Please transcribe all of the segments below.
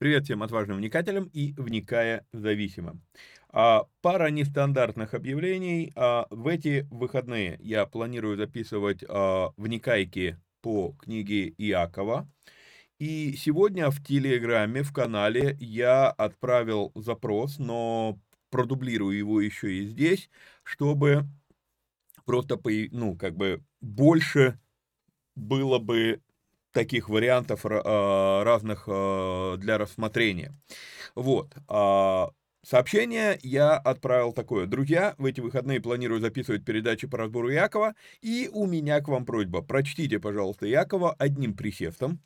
Привет всем отважным вникателям и вникая зависимым. А, пара нестандартных объявлений. А, в эти выходные я планирую записывать а, вникайки по книге Иакова. И сегодня в Телеграме, в канале я отправил запрос, но продублирую его еще и здесь, чтобы просто, ну, как бы больше было бы таких вариантов а, разных а, для рассмотрения. Вот. А, сообщение я отправил такое. Друзья, в эти выходные планирую записывать передачи по разбору Якова, и у меня к вам просьба. Прочтите, пожалуйста, Якова одним присестом,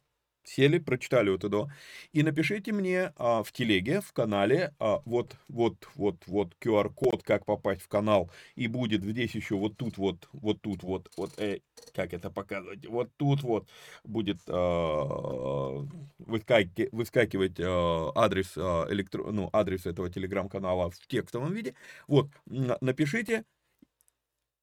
сели, прочитали вот это, и напишите мне а, в телеге, в канале, а, вот, вот, вот, вот QR-код, как попасть в канал, и будет здесь еще вот тут вот, вот тут вот, вот, э, как это показывать, вот тут вот будет а, выскаки, выскакивать а, адрес, а, электро, ну, адрес этого телеграм-канала в текстовом виде, вот, напишите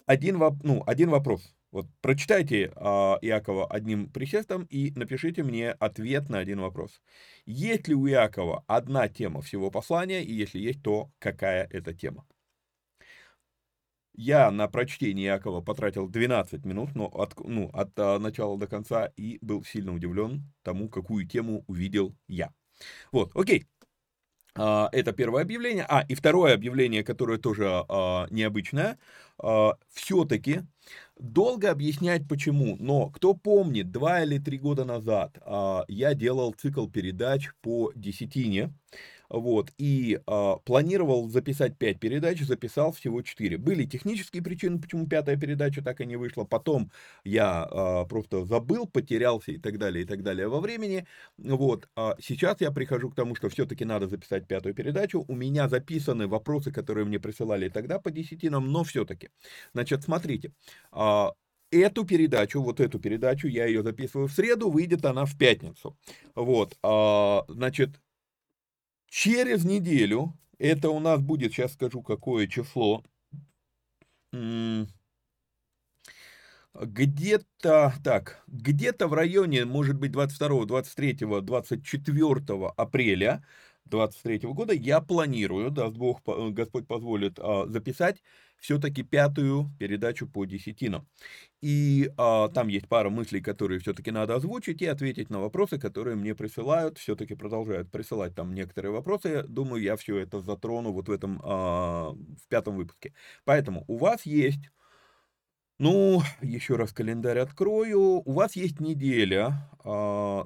один, ну, один вопрос, вот прочитайте э, Иакова одним присестом и напишите мне ответ на один вопрос. Есть ли у Иакова одна тема всего послания, и если есть, то какая это тема? Я на прочтение Иакова потратил 12 минут, но от, ну, от а, начала до конца, и был сильно удивлен тому, какую тему увидел я. Вот, окей. А, это первое объявление. А, и второе объявление, которое тоже а, необычное. А, все-таки Долго объяснять почему, но кто помнит, два или три года назад а, я делал цикл передач по десятине, вот, и а, планировал записать 5 передач, записал всего 4. Были технические причины, почему пятая передача так и не вышла, потом я а, просто забыл, потерялся и так далее, и так далее во времени, вот, а сейчас я прихожу к тому, что все-таки надо записать пятую передачу, у меня записаны вопросы, которые мне присылали тогда по десятинам, но все-таки, значит, смотрите, а, эту передачу, вот эту передачу, я ее записываю в среду, выйдет она в пятницу. Вот, а, значит, Через неделю, это у нас будет, сейчас скажу, какое число, где-то, так, где-то в районе, может быть, 22, 23, 24 апреля 23 года я планирую, даст Бог, Господь позволит, а, записать все-таки пятую передачу по десятинам. И а, там есть пара мыслей, которые все-таки надо озвучить и ответить на вопросы, которые мне присылают. Все-таки продолжают присылать там некоторые вопросы. Думаю, я все это затрону вот в этом, а, в пятом выпуске. Поэтому у вас есть ну, еще раз календарь открою. У вас есть неделя э,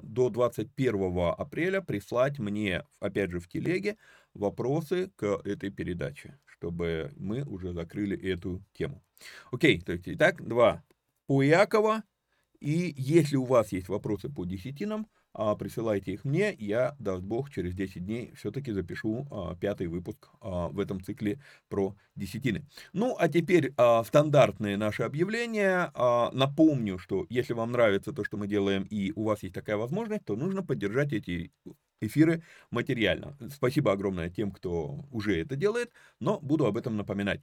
до 21 апреля прислать мне, опять же, в телеге вопросы к этой передаче, чтобы мы уже закрыли эту тему. Окей, то есть, итак, два по Якова. И если у вас есть вопросы по десятинам, а, присылайте их мне, я, даст Бог, через 10 дней все-таки запишу а, пятый выпуск а, в этом цикле про десятины. Ну, а теперь стандартные наши объявления. Напомню, что если вам нравится то, что мы делаем, и у вас есть такая возможность, то нужно поддержать эти эфиры материально. Спасибо огромное тем, кто уже это делает, но буду об этом напоминать.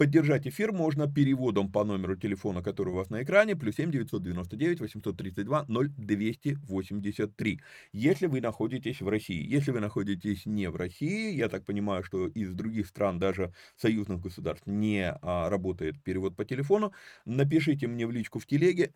Поддержать эфир можно переводом по номеру телефона, который у вас на экране, плюс 7 999 832 0283. Если вы находитесь в России. Если вы находитесь не в России, я так понимаю, что из других стран, даже союзных государств, не а, работает перевод по телефону, напишите мне в личку в телеге,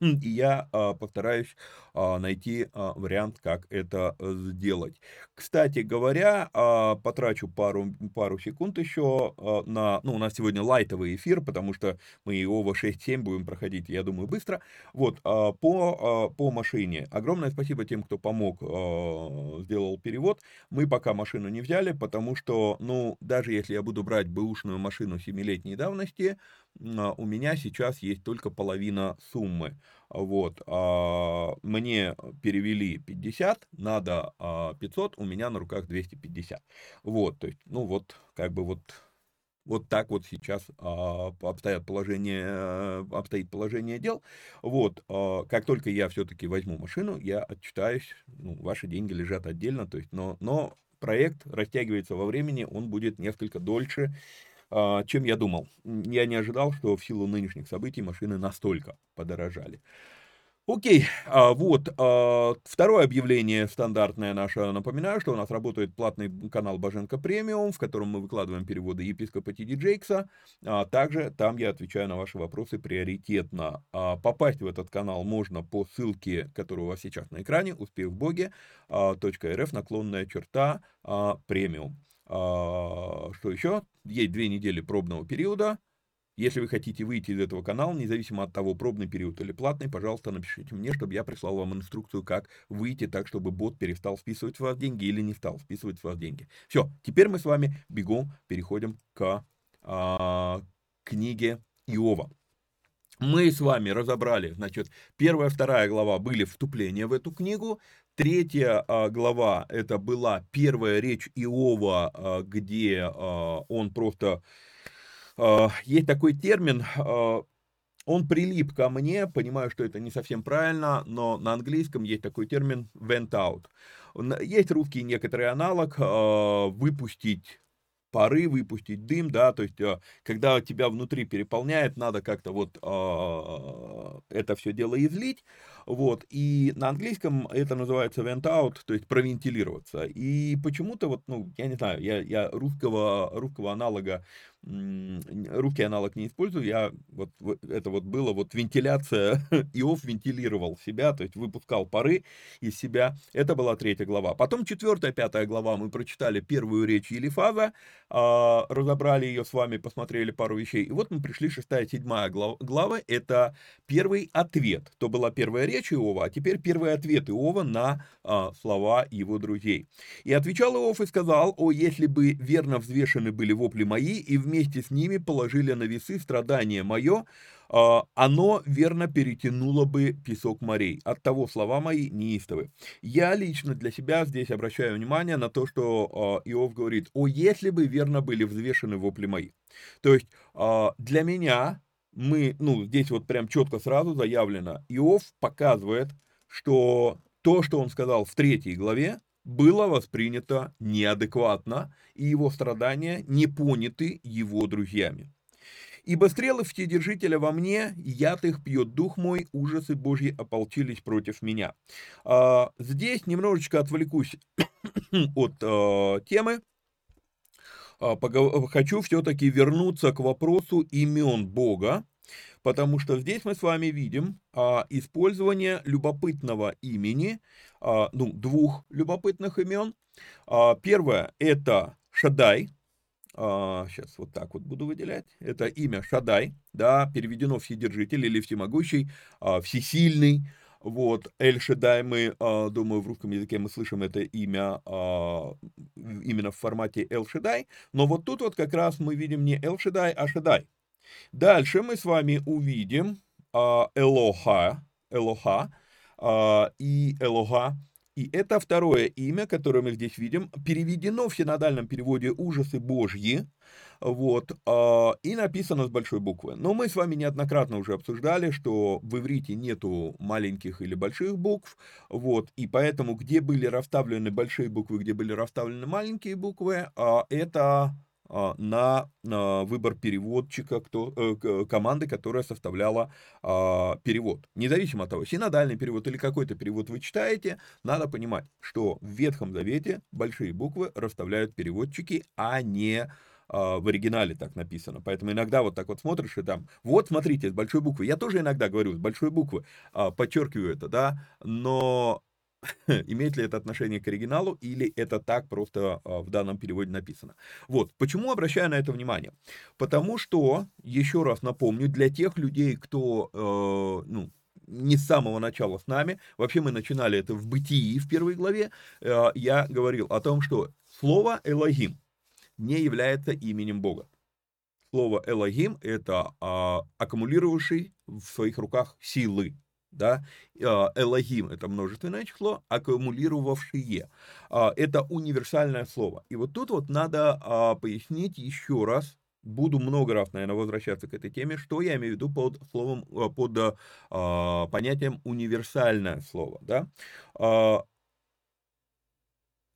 и я а, постараюсь а, найти а, вариант, как это сделать. Кстати говоря, а, потрачу пару, пару секунд еще а, на, ну, у нас нас сегодня лайтовый эфир, потому что мы его 6-7 будем проходить, я думаю, быстро. Вот, а, по, а, по машине. Огромное спасибо тем, кто помог, а, сделал перевод. Мы пока машину не взяли, потому что, ну, даже если я буду брать бэушную машину 7-летней давности, у меня сейчас есть только половина суммы. Вот, мне перевели 50, надо 500, у меня на руках 250. Вот, то есть, ну вот, как бы вот вот так вот сейчас а, обстоят положение, э, обстоит положение дел. Вот, а, как только я все-таки возьму машину, я отчитаюсь, ну, ваши деньги лежат отдельно, то есть, но, но проект растягивается во времени, он будет несколько дольше, а, чем я думал. Я не ожидал, что в силу нынешних событий машины настолько подорожали. Окей, а, вот, а, второе объявление стандартное наше. Напоминаю, что у нас работает платный канал Боженко Премиум, в котором мы выкладываем переводы епископа Тиди Джейкса. А также там я отвечаю на ваши вопросы приоритетно. Попасть в этот канал можно по ссылке, которая у вас сейчас на экране, успех в боге, .рф, наклонная черта, премиум. Что еще? Есть две недели пробного периода, если вы хотите выйти из этого канала, независимо от того, пробный период или платный, пожалуйста, напишите мне, чтобы я прислал вам инструкцию, как выйти так, чтобы бот перестал списывать с вас деньги или не стал списывать с вас деньги. Все, теперь мы с вами бегом переходим к а, книге Иова. Мы с вами разобрали, значит, первая, вторая глава были вступления в эту книгу, Третья а, глава это была первая речь Иова, а, где а, он просто есть такой термин, а, он прилип ко мне, понимаю, что это не совсем правильно, но на английском есть такой термин went out. Есть русский некоторый аналог а, выпустить пары, выпустить дым, да, то есть, когда тебя внутри переполняет, надо как-то вот это все дело излить, Вот, и на английском это называется vent out, то есть провентилироваться. И почему-то вот, ну, я не знаю, я, я русского, русского аналога русский аналог не использую, я вот, это вот было вот вентиляция, Иов вентилировал себя, то есть выпускал пары из себя, это была третья глава. Потом четвертая, пятая глава, мы прочитали первую речь Елифаза, а, разобрали ее с вами, посмотрели пару вещей, и вот мы пришли, шестая, седьмая глава, это первый ответ, то была первая речь Иова, а теперь первый ответ Иова на а, слова его друзей. И отвечал Иов и сказал, о, если бы верно взвешены были вопли мои, и вместе с ними положили на весы страдание мое, а, оно верно перетянуло бы песок морей. От того слова мои неистовы. Я лично для себя здесь обращаю внимание на то, что а, Иов говорит, о, если бы верно были взвешены вопли мои. То есть а, для меня мы, ну, здесь вот прям четко сразу заявлено, Иов показывает, что то, что он сказал в третьей главе, было воспринято неадекватно, и его страдания не поняты его друзьями. Ибо стрелы вседержителя во мне, яд их пьет дух мой, ужасы Божьи ополчились против меня. А, здесь немножечко отвлекусь от а, темы. А, хочу все-таки вернуться к вопросу имен Бога, потому что здесь мы с вами видим а, использование любопытного имени, а, ну, двух любопытных имен. Первое – это Шадай, сейчас вот так вот буду выделять, это имя Шадай, да, переведено Вседержитель или Всемогущий, Всесильный, вот, Эль Шедай мы, а, думаю, в русском языке мы слышим это имя а, именно в формате Эль Шедай, но вот тут вот как раз мы видим не Эль Шедай, а Шедай. Дальше мы с вами увидим а, Элоха, Элоха и Элога. И это второе имя, которое мы здесь видим, переведено в синодальном переводе «ужасы Божьи», вот, а, и написано с большой буквы. Но мы с вами неоднократно уже обсуждали, что в иврите нету маленьких или больших букв, вот, и поэтому где были расставлены большие буквы, где были расставлены маленькие буквы, это а, на выбор переводчика, кто, э, команды, которая составляла а, перевод. Независимо от того, синодальный перевод или какой-то перевод вы читаете, надо понимать, что в Ветхом Завете большие буквы расставляют переводчики, а не а, в оригинале так написано. Поэтому иногда вот так вот смотришь и там, вот смотрите, с большой буквы. Я тоже иногда говорю, с большой буквы, подчеркиваю это, да, но имеет ли это отношение к оригиналу или это так просто а, в данном переводе написано. Вот, почему обращаю на это внимание? Потому что, еще раз напомню, для тех людей, кто, э, ну, не с самого начала с нами, вообще мы начинали это в бытии в первой главе, э, я говорил о том, что слово «элогим» не является именем Бога. Слово «элогим» — это э, аккумулировавший в своих руках силы, да, а, Элогим – это множественное число, аккумулировавшие а, – это универсальное слово. И вот тут вот надо а, пояснить еще раз, буду много раз, наверное, возвращаться к этой теме, что я имею в виду под словом, под понятием универсальное слово, да.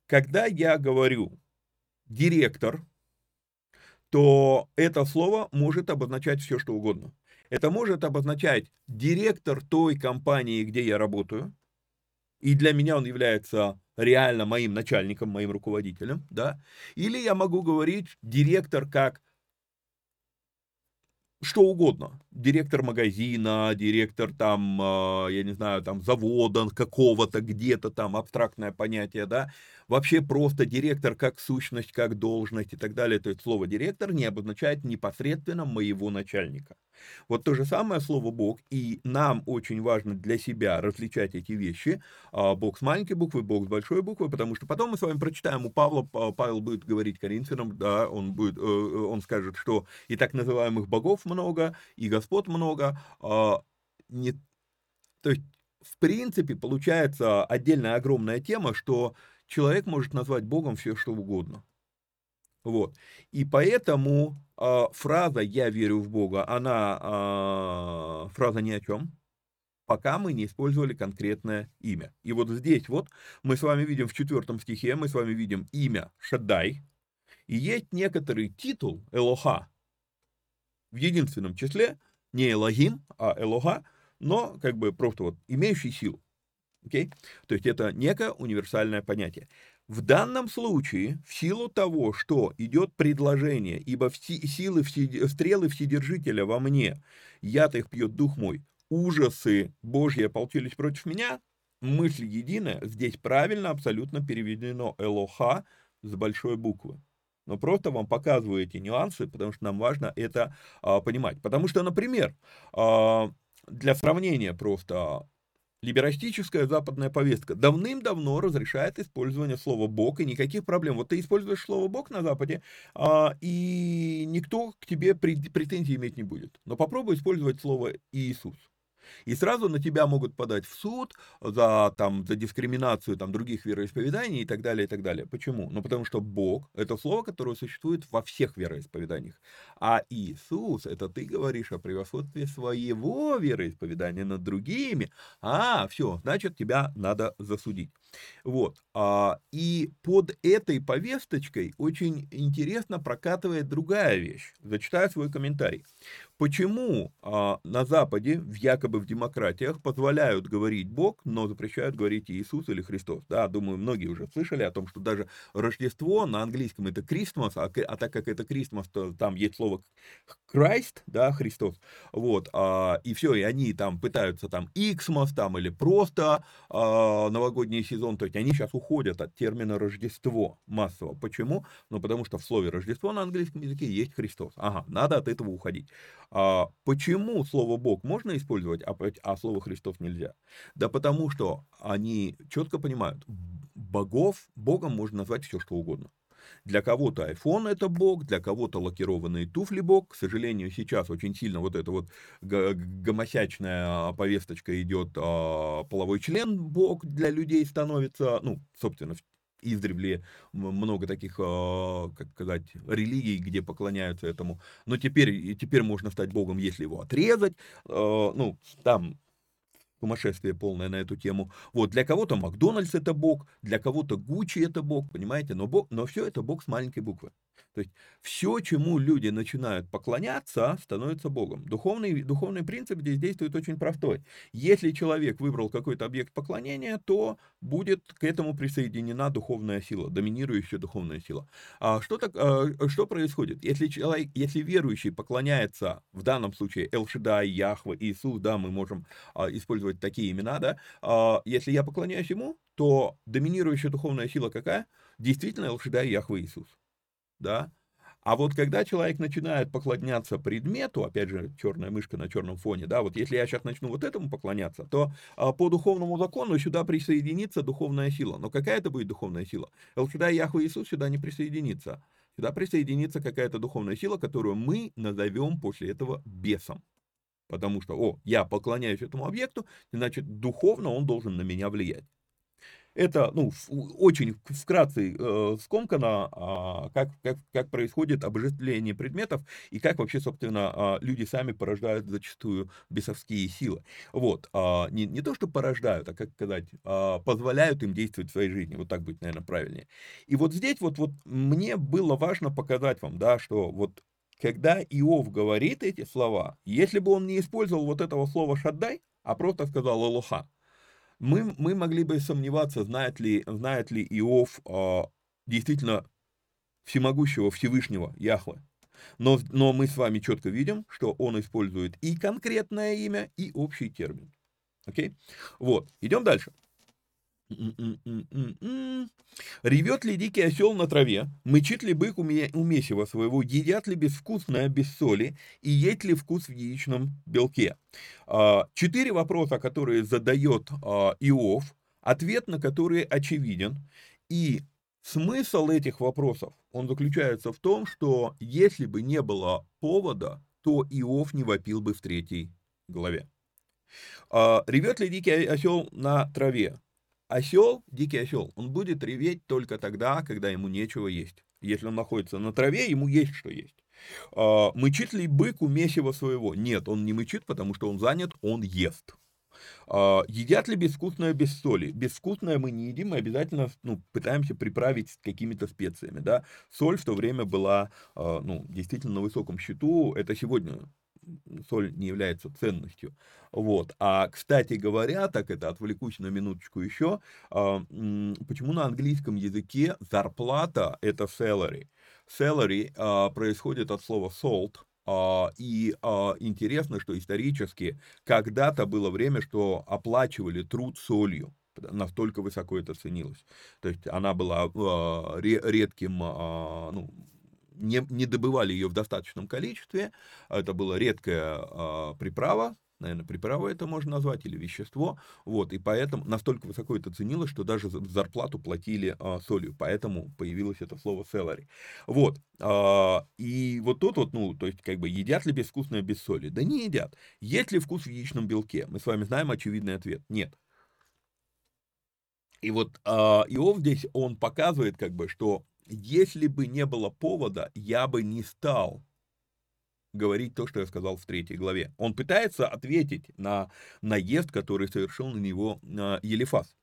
Когда я говорю директор, то это слово может обозначать все, что угодно. Это может обозначать директор той компании, где я работаю, и для меня он является реально моим начальником, моим руководителем, да, или я могу говорить директор как что угодно. Директор магазина, директор там, а, я не знаю, там завода какого-то, где-то там, абстрактное понятие, да. Вообще просто директор как сущность, как должность и так далее. То есть слово директор не обозначает непосредственно моего начальника. Вот то же самое слово Бог, и нам очень важно для себя различать эти вещи. А, Бог с маленькой буквы, Бог с большой буквы, потому что потом мы с вами прочитаем у Павла, Павел будет говорить Коринфянам, да, он, будет, э, э, он скажет, что и так называемых богов много, и господ много. А, не, то есть, в принципе, получается отдельная огромная тема, что человек может назвать Богом все, что угодно. Вот. И поэтому э, фраза «я верю в Бога», она э, фраза ни о чем, пока мы не использовали конкретное имя. И вот здесь вот мы с вами видим в четвертом стихе, мы с вами видим имя Шаддай, и есть некоторый титул Элоха в единственном числе, не Элогим, а Элоха, но как бы просто вот имеющий силу. Okay? То есть это некое универсальное понятие. В данном случае, в силу того, что идет предложение, ибо силы, стрелы Вседержителя во мне, яд их пьет дух мой, ужасы Божьи ополчились против меня, мысль единая, здесь правильно абсолютно переведено Элоха с большой буквы. Но просто вам показываю эти нюансы, потому что нам важно это а, понимать. Потому что, например, а, для сравнения просто либерастическая западная повестка давным-давно разрешает использование слова «бог» и никаких проблем. Вот ты используешь слово «бог» на Западе, а, и никто к тебе претензий иметь не будет. Но попробуй использовать слово «Иисус». И сразу на тебя могут подать в суд за, там, за дискриминацию там, других вероисповеданий и так далее, и так далее. Почему? Ну, потому что Бог – это слово, которое существует во всех вероисповеданиях. А Иисус – это ты говоришь о превосходстве своего вероисповедания над другими. А, все, значит, тебя надо засудить. Вот. А, и под этой повесточкой очень интересно прокатывает другая вещь. Зачитаю свой комментарий. Почему а, на Западе, в якобы в демократиях, позволяют говорить Бог, но запрещают говорить Иисус или Христос? Да, думаю, многие уже слышали о том, что даже Рождество на английском это Christmas, а, а так как это Christmas, то там есть слово Christ, да, Христос. Вот, и все, и они там пытаются там Xmas там или просто новогодний сезон, то есть они сейчас уходят от термина Рождество массово. Почему? Ну, потому что в слове Рождество на английском языке есть Христос. Ага, надо от этого уходить. А почему слово Бог можно использовать, а, а слово Христос нельзя? Да потому что они четко понимают, богов, Богом можно назвать все, что угодно. Для кого-то iPhone это бог, для кого-то лакированные туфли бог. К сожалению, сейчас очень сильно вот эта вот гомосячная повесточка идет, а, половой член бог для людей становится, ну, собственно, издревле много таких, а, как сказать, религий, где поклоняются этому. Но теперь, теперь можно стать Богом, если его отрезать. А, ну, там сумасшествие полное на эту тему. Вот, для кого-то Макдональдс это Бог, для кого-то Гуччи это Бог, понимаете, но, бог, но все это Бог с маленькой буквы. То есть все, чему люди начинают поклоняться, становится Богом. Духовный, духовный принцип здесь действует очень простой. Если человек выбрал какой-то объект поклонения, то будет к этому присоединена духовная сила, доминирующая духовная сила. А что, так, а, что происходит? Если, человек, если верующий поклоняется, в данном случае Элшидай, Яхва, Иисус, да, мы можем а, использовать такие имена, да, а, если я поклоняюсь ему, то доминирующая духовная сила какая? Действительно Элшидай, Яхва, Иисус да. А вот когда человек начинает поклоняться предмету, опять же, черная мышка на черном фоне, да, вот если я сейчас начну вот этому поклоняться, то а, по духовному закону сюда присоединится духовная сила. Но какая это будет духовная сила? Элшидай Яхве Иисус сюда не присоединится. Сюда присоединится какая-то духовная сила, которую мы назовем после этого бесом. Потому что, о, я поклоняюсь этому объекту, значит, духовно он должен на меня влиять. Это, ну, очень вкратце э, скомкано, э, как, как, как происходит обожествление предметов и как вообще, собственно, э, люди сами порождают зачастую бесовские силы. Вот, э, не, не то, что порождают, а, как сказать, э, позволяют им действовать в своей жизни, вот так будет, наверное, правильнее. И вот здесь вот, вот мне было важно показать вам, да, что вот когда Иов говорит эти слова, если бы он не использовал вот этого слова «шаддай», а просто сказал «элоха», мы, мы могли бы сомневаться, знает ли, знает ли Иов э, действительно всемогущего Всевышнего Яхве. Но, но мы с вами четко видим, что он использует и конкретное имя, и общий термин. Окей? Вот, идем дальше. Ревет ли дикий осел на траве, мычит ли бык у, у месива своего, едят ли безвкусное без соли и есть ли вкус в яичном белке? А, четыре вопроса, которые задает а, Иов, ответ на которые очевиден. И смысл этих вопросов, он заключается в том, что если бы не было повода, то Иов не вопил бы в третьей главе. А, ревет ли дикий осел на траве? Осел, дикий осел, он будет реветь только тогда, когда ему нечего есть. Если он находится на траве, ему есть что есть. А, мычит ли бык у месива своего? Нет, он не мычит, потому что он занят, он ест. А, едят ли безвкусное без соли? Безвкусное мы не едим, мы обязательно ну, пытаемся приправить какими-то специями. Да? Соль в то время была а, ну, действительно на высоком счету. Это сегодня соль не является ценностью. Вот. А, кстати говоря, так это отвлекусь на минуточку еще, а, почему на английском языке зарплата это salary? Salary а, происходит от слова salt, а, и интересно, что исторически когда-то было время, что оплачивали труд солью. Настолько высоко это ценилось. То есть она была редким, ну, не, не добывали ее в достаточном количестве. Это была редкая приправа, наверное, приправа это можно назвать, или вещество, вот, и поэтому настолько высоко это ценилось, что даже зарплату платили а, солью, поэтому появилось это слово celery. Вот, а, и вот тут вот, ну, то есть, как бы, едят ли безвкусное без соли? Да не едят. Есть ли вкус в яичном белке? Мы с вами знаем очевидный ответ. Нет. И вот а, Иов здесь, он показывает, как бы, что если бы не было повода, я бы не стал говорить то, что я сказал в третьей главе. Он пытается ответить на наезд, который совершил на него а, Елифас.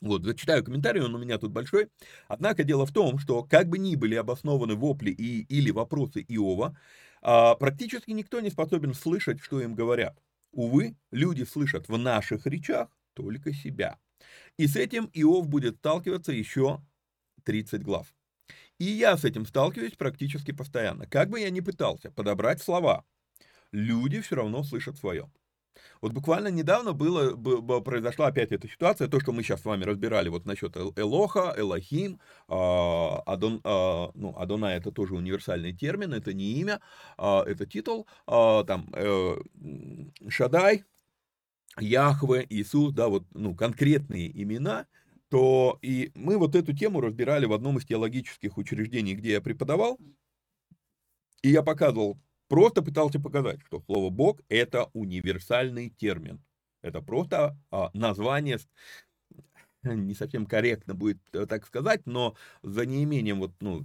Вот, зачитаю комментарий, он у меня тут большой. Однако дело в том, что как бы ни были обоснованы вопли и, или вопросы Иова, а, практически никто не способен слышать, что им говорят. Увы, люди слышат в наших речах только себя. И с этим Иов будет сталкиваться еще 30 глав. И я с этим сталкиваюсь практически постоянно. Как бы я ни пытался подобрать слова, люди все равно слышат свое. Вот буквально недавно было, произошла опять эта ситуация, то, что мы сейчас с вами разбирали вот насчет Элоха, Элохим, а, Адон, а, ну, Адона это тоже универсальный термин, это не имя, а, это титул, там, э, Шадай, Яхве, Иисус, да, вот, ну, конкретные имена – то и мы вот эту тему разбирали в одном из теологических учреждений, где я преподавал, и я показывал, просто пытался показать, что слово «Бог» — это универсальный термин. Это просто а, название, не совсем корректно будет э, так сказать, но за неимением вот, ну,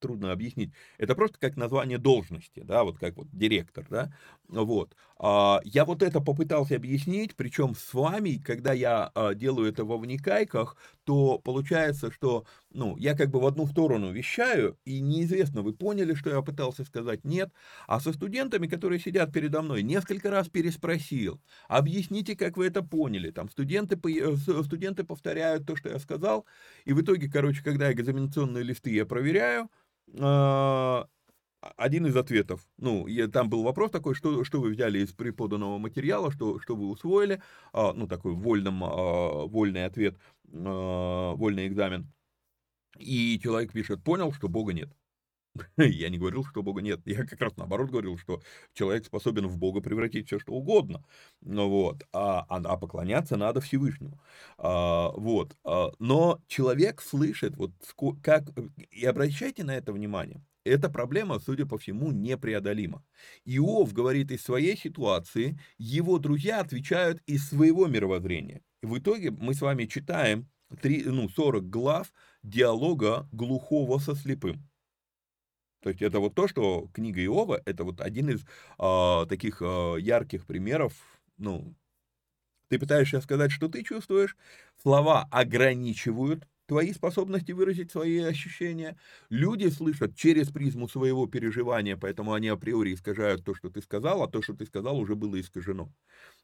трудно объяснить. Это просто как название должности, да, вот как вот директор, да, вот. А, я вот это попытался объяснить, причем с вами, когда я а, делаю это во вникайках, то получается, что, ну, я как бы в одну сторону вещаю, и неизвестно, вы поняли, что я пытался сказать, нет, а со студентами, которые сидят передо мной, несколько раз переспросил, объясните, как вы это поняли, там, студенты, э, студенты повторяют то, что я сказал, и в итоге, короче, когда экзаменационные листы я проверяю, а, один из ответов, ну, я, там был вопрос такой, что, что вы взяли из преподанного материала, что, что вы усвоили, а, ну, такой вольном, а, вольный ответ, а, вольный экзамен. И человек пишет, понял, что Бога нет. Я не говорил, что Бога нет. Я как раз наоборот говорил, что человек способен в Бога превратить все, что угодно. Ну, вот. а, а, а поклоняться надо Всевышнему. А, вот. А, но человек слышит, вот как... И обращайте на это внимание. Эта проблема, судя по всему, непреодолима. Иов говорит из своей ситуации, его друзья отвечают из своего мировоззрения. В итоге мы с вами читаем 3, ну, 40 глав диалога глухого со слепым. То есть это вот то, что книга Иова, это вот один из э, таких э, ярких примеров, ну, ты пытаешься сказать, что ты чувствуешь, слова ограничивают твои способности выразить свои ощущения. Люди слышат через призму своего переживания, поэтому они априори искажают то, что ты сказал, а то, что ты сказал, уже было искажено.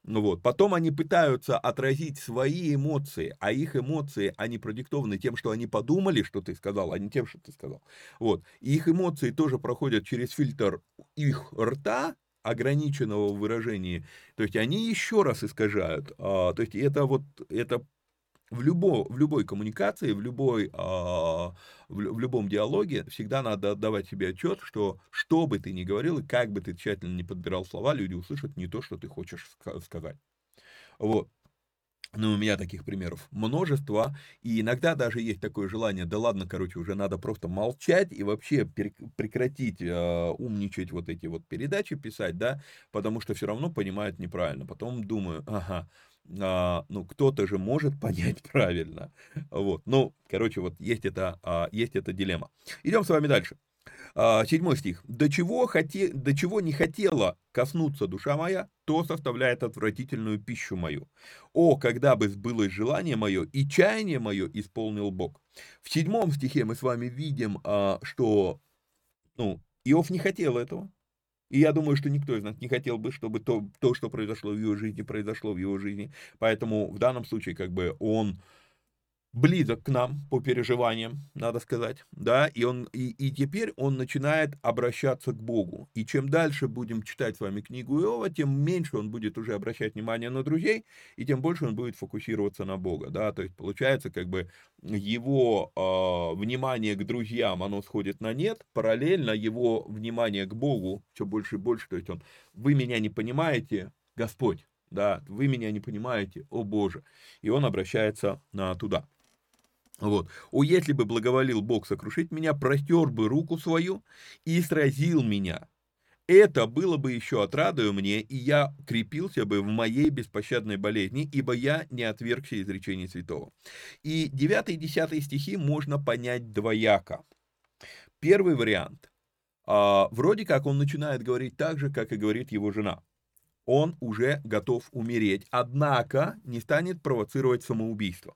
Ну вот. Потом они пытаются отразить свои эмоции, а их эмоции, они продиктованы тем, что они подумали, что ты сказал, а не тем, что ты сказал. Вот. И их эмоции тоже проходят через фильтр их рта, ограниченного в выражении, то есть они еще раз искажают, а, то есть это вот, это в, любо, в любой коммуникации, в, любой, а, в, в любом диалоге всегда надо отдавать себе отчет, что что бы ты ни говорил и как бы ты тщательно не подбирал слова, люди услышат не то, что ты хочешь сказать. Вот. Ну, у меня таких примеров множество, и иногда даже есть такое желание, да ладно, короче, уже надо просто молчать и вообще прекратить э, умничать вот эти вот передачи писать, да, потому что все равно понимают неправильно. Потом думаю, ага, а, ну, кто-то же может понять правильно. Вот, ну, короче, вот есть это, а, есть эта дилемма. Идем с вами дальше. А, седьмой стих. «До чего, хоте... До чего не хотела коснуться душа моя, то составляет отвратительную пищу мою. О, когда бы сбылось желание мое, и чаяние мое исполнил Бог». В седьмом стихе мы с вами видим, а, что ну, Иов не хотел этого, И я думаю, что никто из нас не хотел бы, чтобы то, то, что произошло в его жизни, произошло в его жизни. Поэтому в данном случае, как бы, он близок к нам по переживаниям, надо сказать, да, и он, и, и теперь он начинает обращаться к Богу. И чем дальше будем читать с вами книгу Иова, тем меньше он будет уже обращать внимание на друзей, и тем больше он будет фокусироваться на Бога, да, то есть получается, как бы, его э, внимание к друзьям, оно сходит на нет, параллельно его внимание к Богу все больше и больше, то есть он, вы меня не понимаете, Господь, да, вы меня не понимаете, о Боже, и он обращается на туда. Вот. «О, если бы благоволил Бог сокрушить меня, простер бы руку свою и сразил меня. Это было бы еще отрадою мне, и я крепился бы в моей беспощадной болезни, ибо я не отвергся изречений святого». И 9 и 10 стихи можно понять двояко. Первый вариант. А, вроде как он начинает говорить так же, как и говорит его жена. Он уже готов умереть, однако не станет провоцировать самоубийство.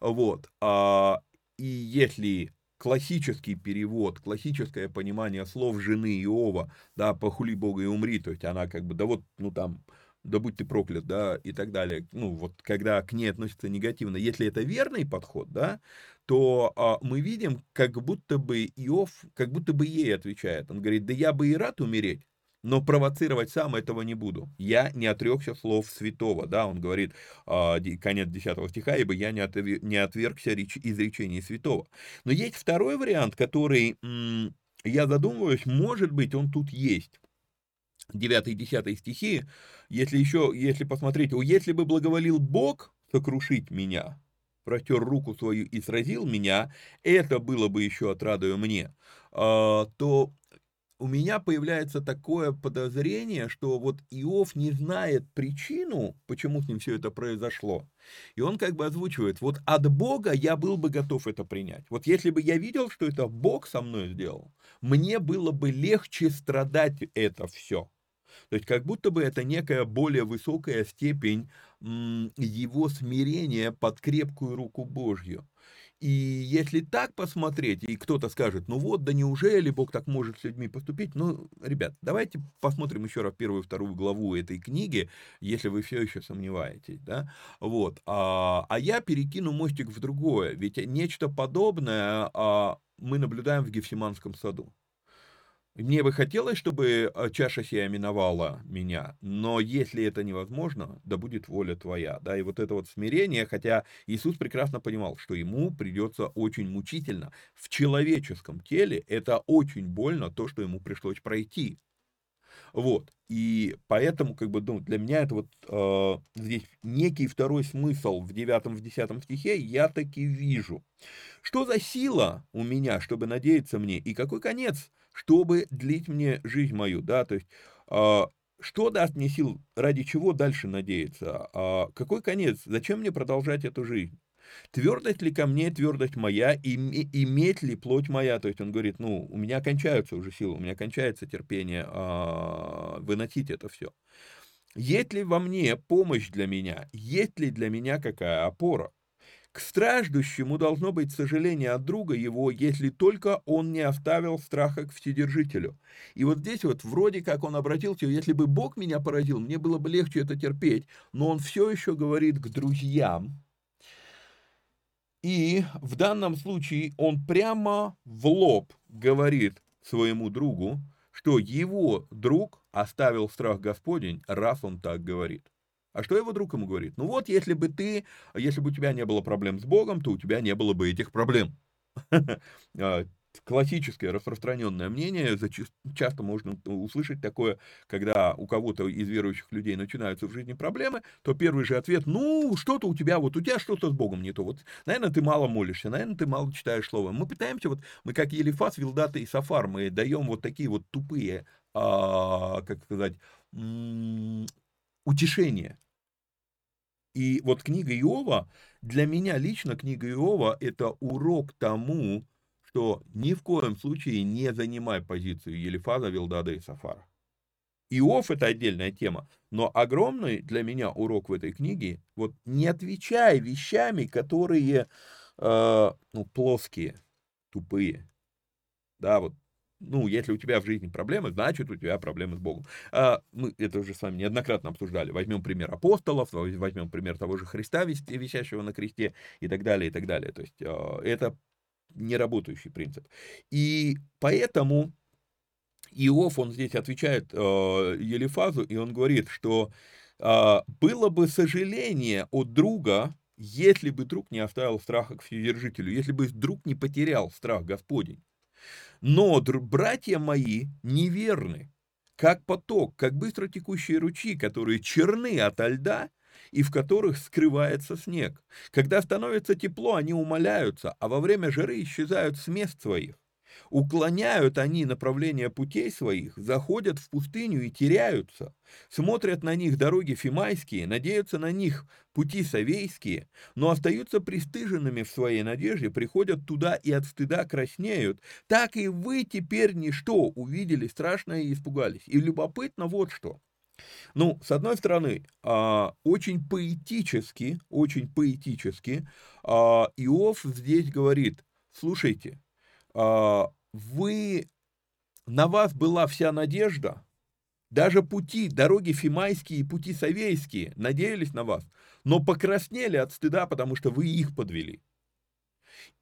Вот. А, и если классический перевод, классическое понимание слов жены Иова, да, похули Бога и умри, то есть она как бы, да вот, ну там, да будь ты проклят, да, и так далее, ну вот, когда к ней относятся негативно, если это верный подход, да, то а, мы видим, как будто бы Иов, как будто бы ей отвечает, он говорит, да я бы и рад умереть, но провоцировать сам этого не буду. Я не отрекся слов святого, да, он говорит, э, конец 10 стиха, ибо я не, отверг, не отвергся реч, изречений святого. Но есть второй вариант, который, я задумываюсь, может быть, он тут есть. 9 и 10 стихи, если еще, если посмотреть, о, если бы благоволил Бог сокрушить меня, протер руку свою и сразил меня, это было бы еще отрадою мне, а, то у меня появляется такое подозрение, что вот Иов не знает причину, почему с ним все это произошло. И он как бы озвучивает, вот от Бога я был бы готов это принять. Вот если бы я видел, что это Бог со мной сделал, мне было бы легче страдать это все. То есть как будто бы это некая более высокая степень его смирения под крепкую руку Божью. И если так посмотреть, и кто-то скажет, ну вот, да неужели Бог так может с людьми поступить? Ну, ребят, давайте посмотрим еще раз первую и вторую главу этой книги, если вы все еще сомневаетесь, да? Вот. А, а я перекину мостик в другое, ведь нечто подобное а, мы наблюдаем в Гефсиманском саду. Мне бы хотелось, чтобы э, чаша сия миновала меня, но если это невозможно, да будет воля твоя, да, и вот это вот смирение, хотя Иисус прекрасно понимал, что ему придется очень мучительно, в человеческом теле это очень больно, то, что ему пришлось пройти, вот, и поэтому, как бы, ну, для меня это вот э, здесь некий второй смысл в 9-10 стихе я таки вижу. Что за сила у меня, чтобы надеяться мне, и какой конец – чтобы длить мне жизнь мою, да, то есть, а, что даст мне сил, ради чего дальше надеяться, а, какой конец, зачем мне продолжать эту жизнь? Твердость ли ко мне, твердость моя, и иметь ли плоть моя, то есть он говорит, ну, у меня кончаются уже силы, у меня кончается терпение а, выносить это все. Есть ли во мне помощь для меня? Есть ли для меня какая опора? К страждущему должно быть сожаление от друга его, если только он не оставил страха к вседержителю. И вот здесь вот вроде как он обратился, если бы Бог меня поразил, мне было бы легче это терпеть, но он все еще говорит к друзьям. И в данном случае он прямо в лоб говорит своему другу, что его друг оставил страх Господень, раз он так говорит. А что его друг ему говорит? Ну вот, если бы ты, если бы у тебя не было проблем с Богом, то у тебя не было бы этих проблем. А, классическое распространенное мнение, часто можно услышать такое, когда у кого-то из верующих людей начинаются в жизни проблемы, то первый же ответ, ну, что-то у тебя, вот у тебя что-то с Богом не то, вот, наверное, ты мало молишься, наверное, ты мало читаешь слово. Мы пытаемся, вот, мы как Елифас, Вилдата и Сафар, мы даем вот такие вот тупые, а, как сказать, утешения, и вот книга Иова, для меня лично книга Иова – это урок тому, что ни в коем случае не занимай позицию Елифаза, Вилдада и Сафара. Иов – это отдельная тема, но огромный для меня урок в этой книге – вот не отвечай вещами, которые, э, ну, плоские, тупые. Да, вот ну, если у тебя в жизни проблемы, значит, у тебя проблемы с Богом. А, мы это уже с вами неоднократно обсуждали. Возьмем пример апостолов, возьмем пример того же Христа, висящего на кресте, и так далее, и так далее. То есть а, это неработающий принцип. И поэтому Иов, он здесь отвечает э, Елифазу, и он говорит, что э, было бы сожаление от друга, если бы друг не оставил страха к вседержителю, если бы друг не потерял страх Господень. Но братья мои неверны, как поток, как быстро текущие ручьи, которые черны ото льда, и в которых скрывается снег. Когда становится тепло, они умоляются, а во время жары исчезают с мест своих. Уклоняют они направление путей своих, заходят в пустыню и теряются. Смотрят на них дороги фимайские, надеются на них пути савейские, но остаются пристыженными в своей надежде, приходят туда и от стыда краснеют. Так и вы теперь ничто увидели страшное и испугались. И любопытно вот что. Ну, с одной стороны, а, очень поэтически, очень поэтически а, Иов здесь говорит, слушайте, вы, на вас была вся надежда, даже пути, дороги фимайские и пути савейские надеялись на вас, но покраснели от стыда, потому что вы их подвели.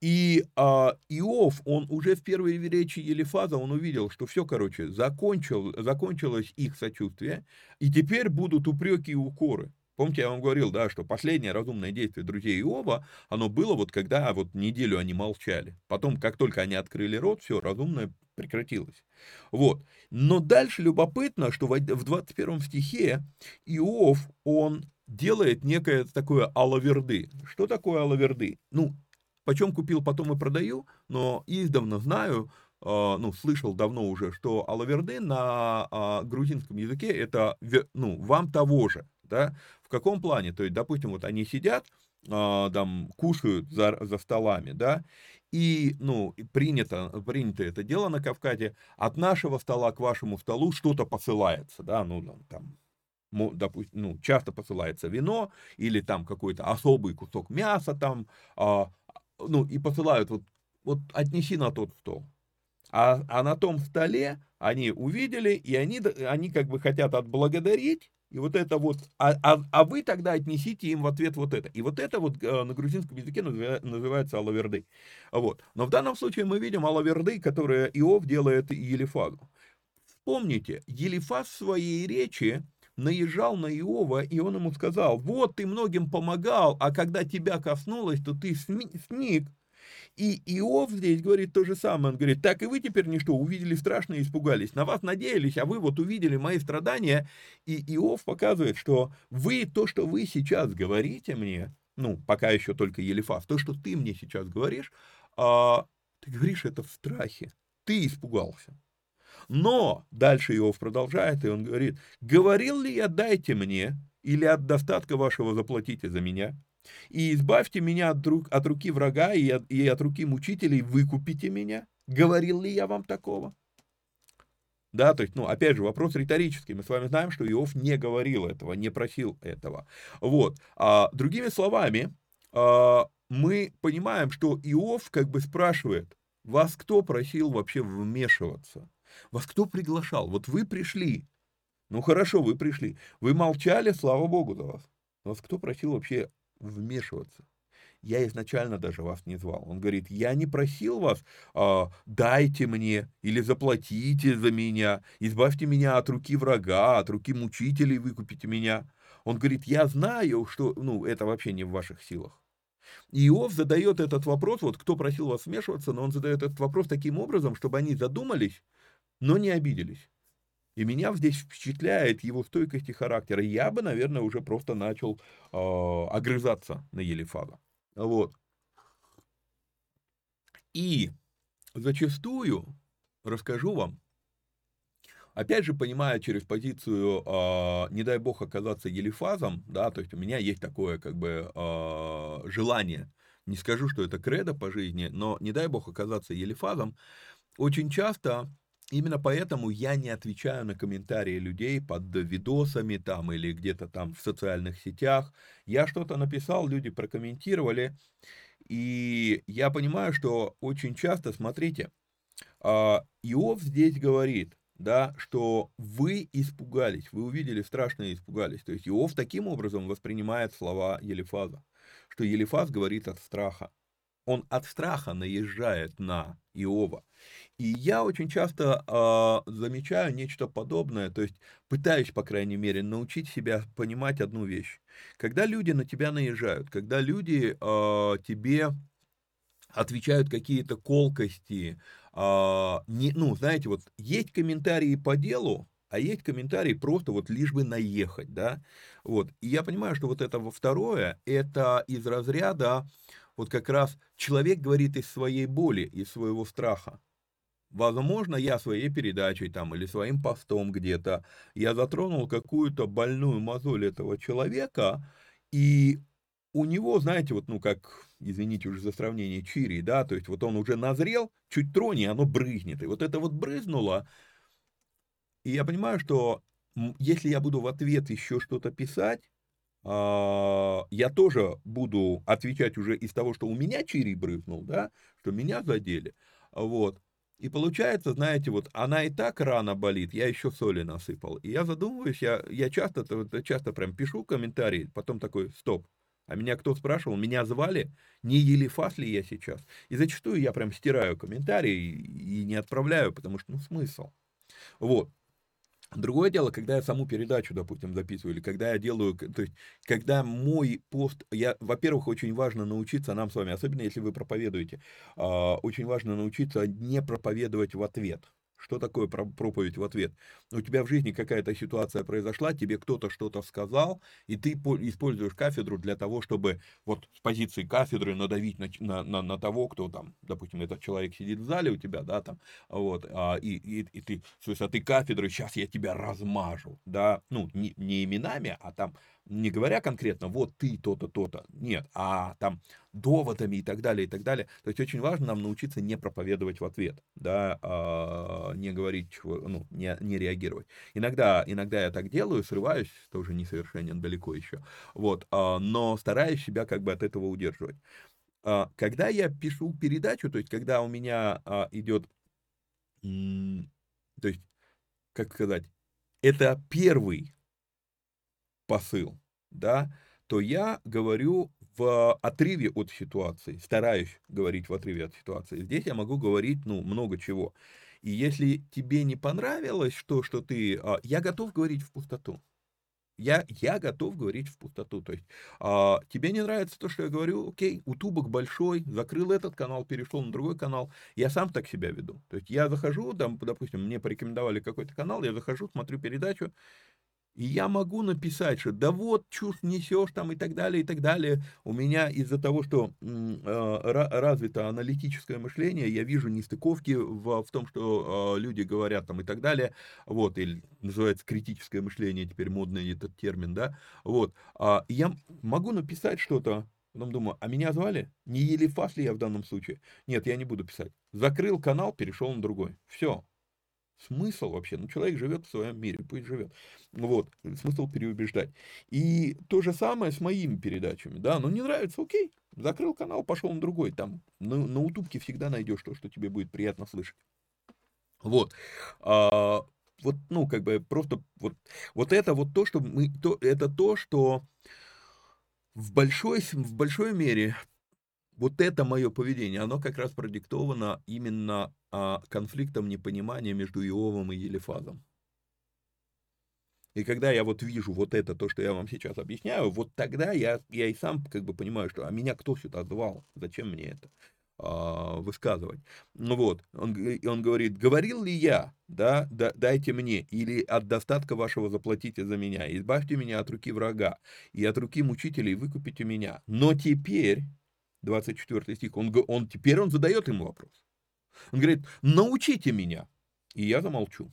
И а, Иов, он уже в первой речи Елифаза, он увидел, что все, короче, закончил, закончилось их сочувствие, и теперь будут упреки и укоры. Помните, я вам говорил, да, что последнее разумное действие друзей Иова, оно было вот когда вот неделю они молчали. Потом, как только они открыли рот, все, разумное прекратилось. Вот. Но дальше любопытно, что в 21 стихе Иов, он делает некое такое алаверды. Что такое алаверды? Ну, почем купил, потом и продаю, но издавна знаю, а, ну, слышал давно уже, что алаверды на а, грузинском языке это, ну, вам того же, да, в каком плане, то есть, допустим, вот они сидят, а, там, кушают за, за столами, да, и, ну, принято, принято это дело на Кавказе, от нашего стола к вашему столу что-то посылается, да, ну, там, допустим, ну, часто посылается вино или там какой-то особый кусок мяса там, ну, и посылают, вот, вот отнеси на тот стол. А, а на том столе они увидели, и они, они как бы хотят отблагодарить, и вот это вот, а, а, а вы тогда отнесите им в ответ вот это. И вот это вот э, на грузинском языке называется алаверды. Вот. Но в данном случае мы видим алаверды, которые Иов делает Елифазу. Вспомните, Елифаз в своей речи наезжал на Иова, и он ему сказал, вот ты многим помогал, а когда тебя коснулось, то ты сник. И Иов здесь говорит то же самое, он говорит, так и вы теперь ничто, увидели страшно и испугались, на вас надеялись, а вы вот увидели мои страдания, и Иов показывает, что вы, то, что вы сейчас говорите мне, ну, пока еще только Елифас, то, что ты мне сейчас говоришь, а, ты говоришь это в страхе, ты испугался. Но, дальше Иов продолжает, и он говорит, говорил ли я, дайте мне, или от достатка вашего заплатите за меня, и избавьте меня от, рук, от руки врага и от, и от руки мучителей, выкупите меня. Говорил ли я вам такого? Да, то есть, ну, опять же, вопрос риторический. Мы с вами знаем, что Иов не говорил этого, не просил этого. Вот. А, другими словами, а, мы понимаем, что Иов как бы спрашивает, вас кто просил вообще вмешиваться? Вас кто приглашал? Вот вы пришли. Ну хорошо, вы пришли. Вы молчали, слава богу за вас. Вас кто просил вообще вмешиваться? Я изначально даже вас не звал. Он говорит, я не просил вас, а, дайте мне или заплатите за меня, избавьте меня от руки врага, от руки мучителей, выкупите меня. Он говорит, я знаю, что ну, это вообще не в ваших силах. И Иов задает этот вопрос, вот кто просил вас вмешиваться, но он задает этот вопрос таким образом, чтобы они задумались, но не обиделись. И меня здесь впечатляет его стойкость и характер. Я бы, наверное, уже просто начал э, огрызаться на Елифаза. Вот. И зачастую, расскажу вам, опять же, понимая через позицию, э, не дай бог оказаться Елифазом, да, то есть у меня есть такое, как бы, э, желание, не скажу, что это кредо по жизни, но не дай бог оказаться Елифазом, очень часто Именно поэтому я не отвечаю на комментарии людей под видосами там или где-то там в социальных сетях. Я что-то написал, люди прокомментировали, и я понимаю, что очень часто, смотрите, А, Иов здесь говорит, да, что вы испугались, вы увидели страшно и испугались. То есть Иов таким образом воспринимает слова Елифаза, что Елифаз говорит от страха. Он от страха наезжает на Иова. И я очень часто э, замечаю нечто подобное, то есть пытаюсь, по крайней мере, научить себя понимать одну вещь. Когда люди на тебя наезжают, когда люди э, тебе отвечают какие-то колкости, э, не, ну, знаете, вот есть комментарии по делу, а есть комментарии просто вот лишь бы наехать, да, вот, и я понимаю, что вот это второе, это из разряда, вот как раз человек говорит из своей боли, из своего страха, Возможно, я своей передачей там или своим постом где-то, я затронул какую-то больную мозоль этого человека, и у него, знаете, вот, ну, как, извините уже за сравнение, чири, да, то есть вот он уже назрел, чуть трони, оно брызнет, и вот это вот брызнуло, и я понимаю, что если я буду в ответ еще что-то писать, я тоже буду отвечать уже из того, что у меня чири брызнул, да, что меня задели, вот, и получается, знаете, вот она и так рано болит, я еще соли насыпал. И я задумываюсь, я, я часто, часто прям пишу комментарии, потом такой, стоп, а меня кто спрашивал, меня звали, не Елифас ли я сейчас? И зачастую я прям стираю комментарии и не отправляю, потому что, ну, смысл. Вот. Другое дело, когда я саму передачу, допустим, записываю, или когда я делаю, то есть, когда мой пост, я, во-первых, очень важно научиться нам с вами, особенно если вы проповедуете, а, очень важно научиться не проповедовать в ответ. Что такое проповедь в ответ? У тебя в жизни какая-то ситуация произошла, тебе кто-то что-то сказал, и ты используешь кафедру для того, чтобы вот с позиции кафедры надавить на, на, на, на того, кто там, допустим, этот человек сидит в зале у тебя, да, там, вот, а, и, и, и ты с высоты кафедры, сейчас я тебя размажу, да, ну, не, не именами, а там не говоря конкретно, вот ты то-то, то-то, нет, а там доводами и так далее, и так далее. То есть очень важно нам научиться не проповедовать в ответ, да, а, не говорить, ну, не, не реагировать. Иногда, иногда я так делаю, срываюсь, тоже несовершенен далеко еще, вот, а, но стараюсь себя как бы от этого удерживать. А, когда я пишу передачу, то есть когда у меня идет, то есть, как сказать, это первый посыл, да, то я говорю в отрыве от ситуации, стараюсь говорить в отрыве от ситуации. Здесь я могу говорить, ну, много чего. И если тебе не понравилось то, что ты... А, я готов говорить в пустоту. Я, я готов говорить в пустоту. То есть, а, тебе не нравится то, что я говорю, окей, утубок большой, закрыл этот канал, перешел на другой канал. Я сам так себя веду. То есть, я захожу, там, допустим, мне порекомендовали какой-то канал, я захожу, смотрю передачу, и я могу написать, что да вот, чушь несешь там и так далее, и так далее. У меня из-за того, что э, развито аналитическое мышление, я вижу нестыковки в, в том, что э, люди говорят там и так далее. Вот, или называется критическое мышление, теперь модный этот термин, да. Вот, э, я могу написать что-то, потом думаю, а меня звали? Не Елифас ли я в данном случае? Нет, я не буду писать. Закрыл канал, перешел на другой. Все, Смысл вообще? Ну, человек живет в своем мире, пусть живет. Вот, смысл переубеждать. И то же самое с моими передачами, да, ну, не нравится, окей, закрыл канал, пошел на другой, там, на, на утубке всегда найдешь то, что тебе будет приятно слышать. Вот. А, вот, ну, как бы просто вот, вот это вот то, что мы, то, это то, что в большой, в большой мере вот это мое поведение, оно как раз продиктовано именно а, конфликтом непонимания между Иовом и Елифазом. И когда я вот вижу вот это, то, что я вам сейчас объясняю, вот тогда я, я и сам как бы понимаю, что а меня кто сюда звал, зачем мне это а, высказывать. Ну вот, он, он говорит, говорил ли я, да, да, дайте мне, или от достатка вашего заплатите за меня, избавьте меня от руки врага, и от руки мучителей выкупите меня. Но теперь, 24 стих, он, он, теперь он задает ему вопрос. Он говорит, научите меня. И я замолчу.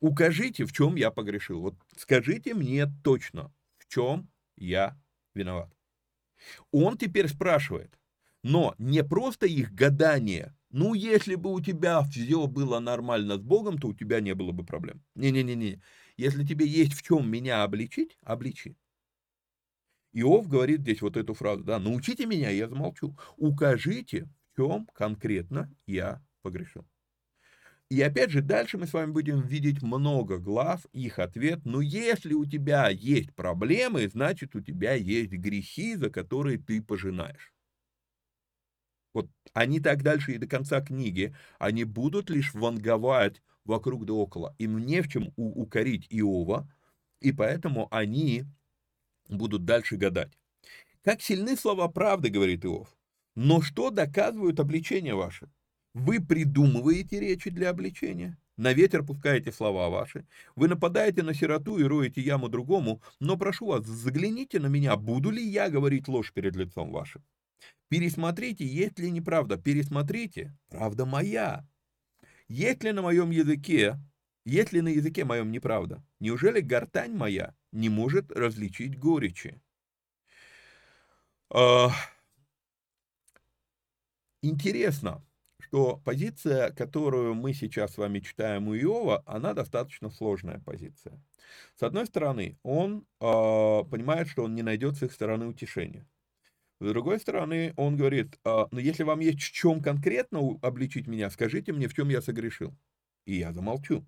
Укажите, в чем я погрешил. Вот скажите мне точно, в чем я виноват. Он теперь спрашивает, но не просто их гадание. Ну, если бы у тебя все было нормально с Богом, то у тебя не было бы проблем. Не-не-не-не. Если тебе есть в чем меня обличить, обличи. Иов говорит здесь вот эту фразу, да, научите меня, я замолчу. Укажите, чем конкретно я погрешил. И опять же, дальше мы с вами будем видеть много глав, их ответ. Но если у тебя есть проблемы, значит у тебя есть грехи, за которые ты пожинаешь. Вот они так дальше и до конца книги, они будут лишь ванговать вокруг да около. Им не в чем укорить Иова, и поэтому они будут дальше гадать. Как сильны слова правды, говорит Иов. Но что доказывают обличения ваши? Вы придумываете речи для обличения, на ветер пускаете слова ваши, вы нападаете на сироту и роете яму другому, но прошу вас, загляните на меня, буду ли я говорить ложь перед лицом вашим? Пересмотрите, есть ли неправда, пересмотрите, правда моя. Есть ли на моем языке, есть ли на языке моем неправда? Неужели гортань моя не может различить горечи? А, интересно, что позиция, которую мы сейчас с вами читаем у Иова, она достаточно сложная позиция. С одной стороны, он э, понимает, что он не найдет с их стороны утешения. С другой стороны, он говорит, а, ну если вам есть в чем конкретно обличить меня, скажите мне, в чем я согрешил. И я замолчу.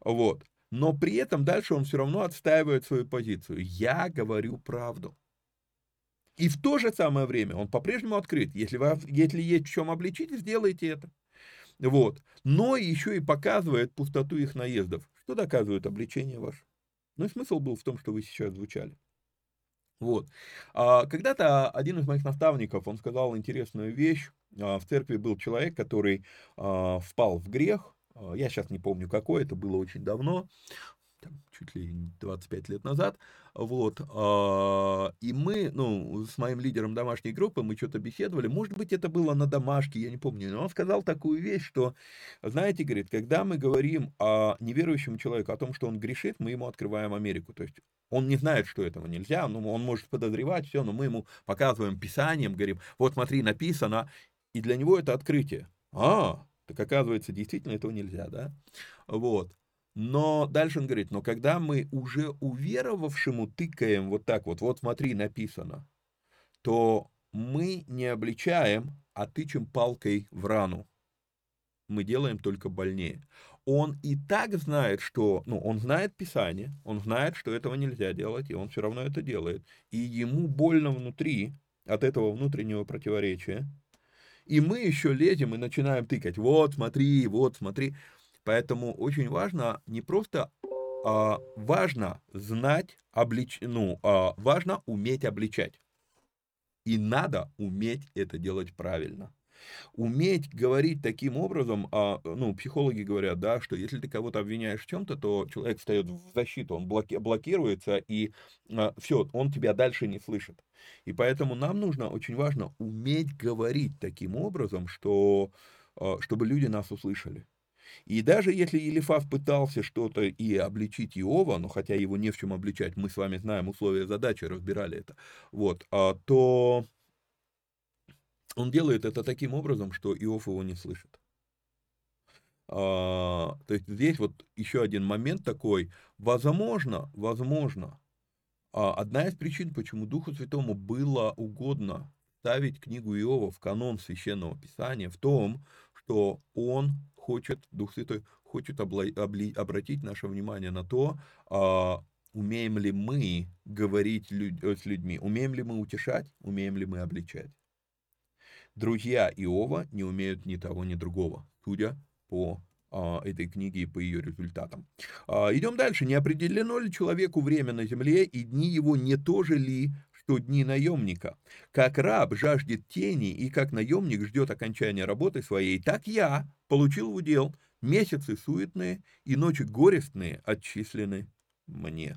Вот. Но при этом дальше он все равно отстаивает свою позицию. Я говорю правду. И в то же самое время он по-прежнему открыт. Если, вам, если есть в чем обличить, сделайте это. Вот. Но еще и показывает пустоту их наездов. Что доказывает обличение ваше? Ну и смысл был в том, что вы сейчас звучали. Вот. А, когда-то один из моих наставников, он сказал интересную вещь. А, в церкви был человек, который а, впал в грех. Я сейчас не помню какой, это было очень давно там, чуть ли 25 лет назад, вот, и мы, ну, с моим лидером домашней группы, мы что-то беседовали, может быть, это было на домашке, я не помню, но он сказал такую вещь, что, знаете, говорит, когда мы говорим о неверующем человеку, о том, что он грешит, мы ему открываем Америку, то есть он не знает, что этого нельзя, но он может подозревать все, но мы ему показываем Писанием, говорим, вот смотри, написано, и для него это открытие. А, так оказывается, действительно этого нельзя, да? Вот. Но дальше он говорит, но когда мы уже уверовавшему тыкаем вот так вот, вот смотри, написано, то мы не обличаем, а тычем палкой в рану. Мы делаем только больнее он и так знает, что, ну, он знает Писание, он знает, что этого нельзя делать, и он все равно это делает. И ему больно внутри от этого внутреннего противоречия. И мы еще лезем и начинаем тыкать. Вот, смотри, вот, смотри. Поэтому очень важно не просто а, важно знать, облич... ну, а, важно уметь обличать. И надо уметь это делать правильно. Уметь говорить таким образом, а, ну, психологи говорят, да, что если ты кого-то обвиняешь в чем-то, то человек встает в защиту, он блоки, блокируется, и а, все, он тебя дальше не слышит. И поэтому нам нужно, очень важно, уметь говорить таким образом, что, а, чтобы люди нас услышали. И даже если Елифав пытался что-то и обличить Иова, но хотя его не в чем обличать, мы с вами знаем условия задачи, разбирали это, вот, а, то он делает это таким образом, что Иов его не слышит. А, то есть здесь вот еще один момент такой. Возможно, возможно, а, одна из причин, почему Духу Святому было угодно ставить книгу Иова в канон Священного Писания, в том, что он хочет, Дух Святой хочет обла- обли- обратить наше внимание на то, а, умеем ли мы говорить люд- с людьми, умеем ли мы утешать, умеем ли мы обличать. Друзья Иова не умеют ни того, ни другого, судя по а, этой книге и по ее результатам. А, идем дальше. Не определено ли человеку время на земле, и дни его не то же ли, что дни наемника? Как раб жаждет тени, и как наемник ждет окончания работы своей, так я получил в удел месяцы суетные и ночи горестные отчислены мне.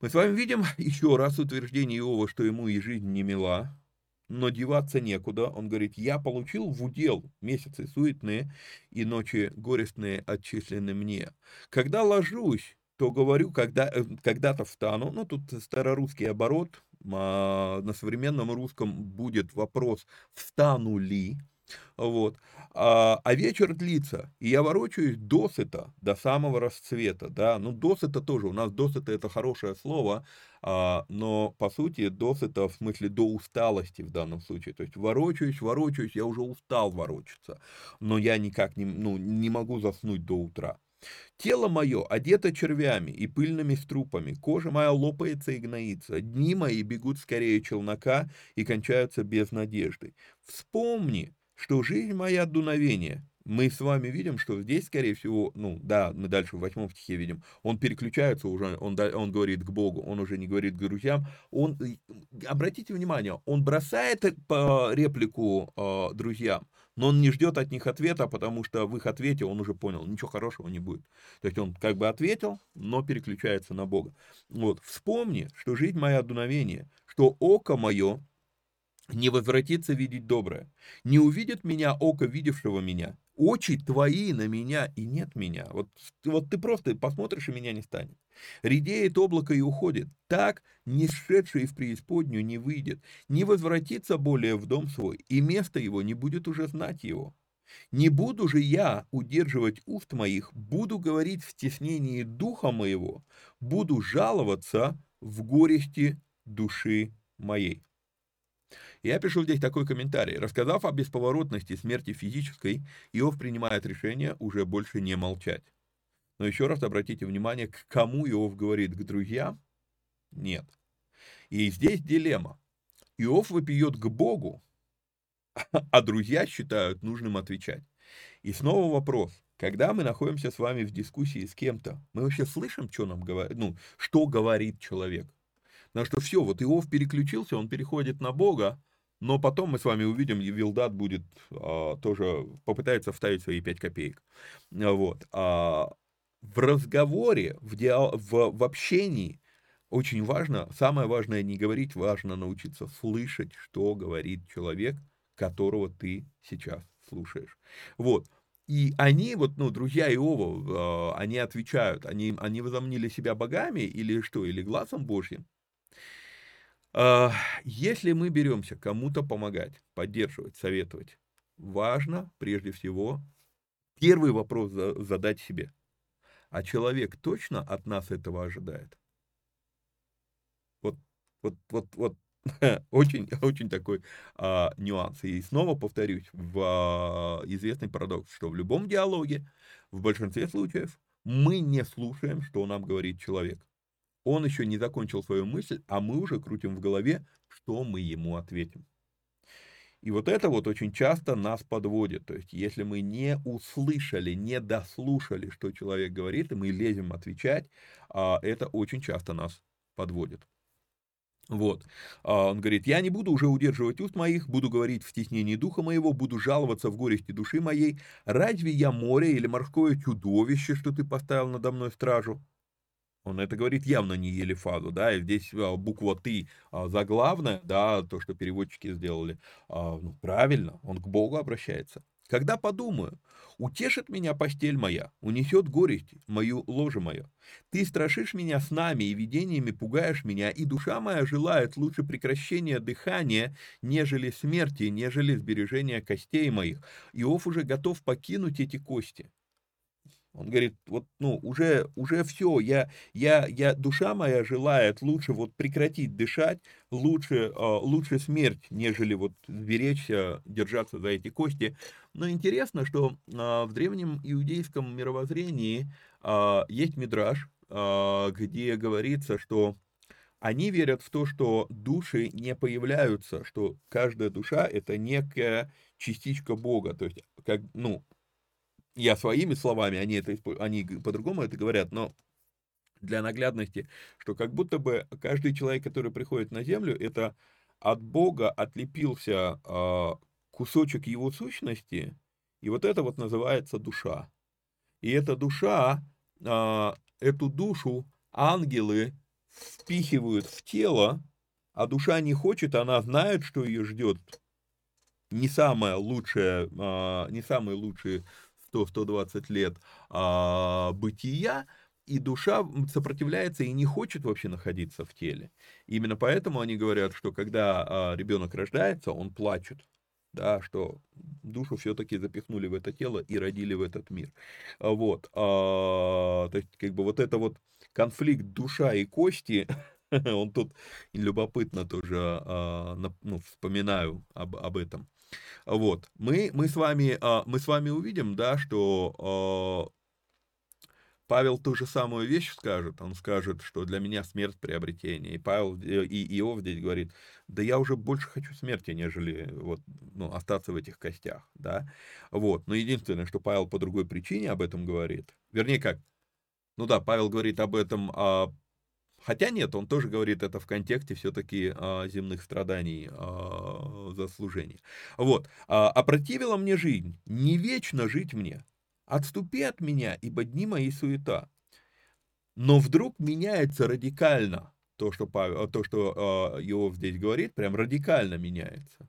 Мы с вами видим еще раз утверждение Иова, что ему и жизнь не мила, но деваться некуда. Он говорит, я получил в удел месяцы суетные и ночи горестные отчислены мне. Когда ложусь, то говорю, когда, э, когда-то встану. Ну, тут старорусский оборот. А на современном русском будет вопрос, встану ли. Вот. А, а вечер длится, и я ворочаюсь досыта до самого расцвета, да, ну досыта тоже, у нас досыта это хорошее слово, а, но по сути досыта в смысле до усталости в данном случае, то есть ворочаюсь, ворочаюсь, я уже устал ворочаться, но я никак не, ну, не могу заснуть до утра. Тело мое одето червями и пыльными струпами, кожа моя лопается и гноится, дни мои бегут скорее челнока и кончаются без надежды. Вспомни, что жизнь моя дуновение. Мы с вами видим, что здесь, скорее всего, ну да, мы дальше в восьмом стихе видим, он переключается уже, он, он говорит к Богу, он уже не говорит к друзьям. Он, обратите внимание, он бросает по реплику э, друзьям, но он не ждет от них ответа, потому что в их ответе он уже понял, ничего хорошего не будет. То есть он как бы ответил, но переключается на Бога. Вот, вспомни, что жизнь моя дуновение, что око мое не возвратится видеть доброе. Не увидит меня око, видевшего меня. Очи твои на меня, и нет меня. Вот, вот ты просто посмотришь, и меня не станет. Редеет облако и уходит. Так, не сшедший в преисподнюю не выйдет, не возвратится более в дом свой, и место его не будет уже знать его. Не буду же я удерживать уст моих, буду говорить в стеснении духа моего, буду жаловаться в горести души моей. Я пишу здесь такой комментарий. Рассказав о бесповоротности смерти физической, Иов принимает решение уже больше не молчать. Но еще раз обратите внимание, к кому Иов говорит, к друзьям? Нет. И здесь дилемма. Иов вопиет к Богу, а друзья считают нужным отвечать. И снова вопрос. Когда мы находимся с вами в дискуссии с кем-то, мы вообще слышим, что нам говорит, ну, что говорит человек? Потому что все, вот Иов переключился, он переходит на Бога, но потом мы с вами увидим, и Вилдат будет а, тоже, попытается вставить свои 5 копеек. Вот. А, в разговоре, в, диал, в, в общении очень важно, самое важное не говорить, важно научиться слышать, что говорит человек, которого ты сейчас слушаешь. Вот. И они, вот, ну, друзья Иова, э, они отвечают, они, они возомнили себя богами или что, или глазом Божьим, если мы беремся кому-то помогать, поддерживать, советовать, важно прежде всего первый вопрос задать себе. А человек точно от нас этого ожидает? Вот, вот, вот, вот очень, очень такой а, нюанс. И снова повторюсь, в а, известный парадокс, что в любом диалоге, в большинстве случаев, мы не слушаем, что нам говорит человек. Он еще не закончил свою мысль, а мы уже крутим в голове, что мы ему ответим. И вот это вот очень часто нас подводит. То есть, если мы не услышали, не дослушали, что человек говорит, и мы лезем отвечать, а, это очень часто нас подводит. Вот. А, он говорит, я не буду уже удерживать уст моих, буду говорить в стеснении духа моего, буду жаловаться в горести души моей. Разве я море или морское чудовище, что ты поставил надо мной стражу? Он это говорит явно не Елифазу, да, и здесь а, буква «ты» а, заглавная, да, то, что переводчики сделали, а, ну, правильно, он к Богу обращается. Когда подумаю, утешит меня постель моя, унесет горесть мою ложе мое. Ты страшишь меня снами и видениями, пугаешь меня, и душа моя желает лучше прекращения дыхания, нежели смерти, нежели сбережения костей моих. Иов уже готов покинуть эти кости. Он говорит, вот, ну, уже, уже все, я, я, я, душа моя желает лучше вот прекратить дышать, лучше, а, лучше смерть, нежели вот беречься, держаться за эти кости. Но интересно, что а, в древнем иудейском мировоззрении а, есть мидраж, где говорится, что они верят в то, что души не появляются, что каждая душа это некая частичка Бога, то есть как, ну, я своими словами, они, это, они по-другому это говорят, но для наглядности, что как будто бы каждый человек, который приходит на землю, это от Бога отлепился э, кусочек его сущности, и вот это вот называется душа. И эта душа, э, эту душу ангелы впихивают в тело, а душа не хочет, она знает, что ее ждет не самое лучшее, э, не самые лучшие 100-120 лет а, бытия, и душа сопротивляется и не хочет вообще находиться в теле. Именно поэтому они говорят, что когда а, ребенок рождается, он плачет. да, что душу все-таки запихнули в это тело и родили в этот мир. Вот, а, то есть, как бы вот это вот конфликт душа и кости, он тут любопытно тоже, а, ну, вспоминаю об, об этом. Вот, мы, мы, с вами, а, мы с вами увидим, да, что а, Павел ту же самую вещь скажет, он скажет, что для меня смерть приобретение. И Павел, э, и Иов здесь говорит, да я уже больше хочу смерти, нежели вот, ну, остаться в этих костях, да. Вот, но единственное, что Павел по другой причине об этом говорит, вернее как, ну да, Павел говорит об этом, а, хотя нет, он тоже говорит это в контексте все-таки а, земных страданий а, за служение. Вот, а, опротивила мне жизнь, не вечно жить мне, Отступи от меня, ибо дни мои суета. Но вдруг меняется радикально то, что, Павел, то, что э, Иов здесь говорит, прям радикально меняется.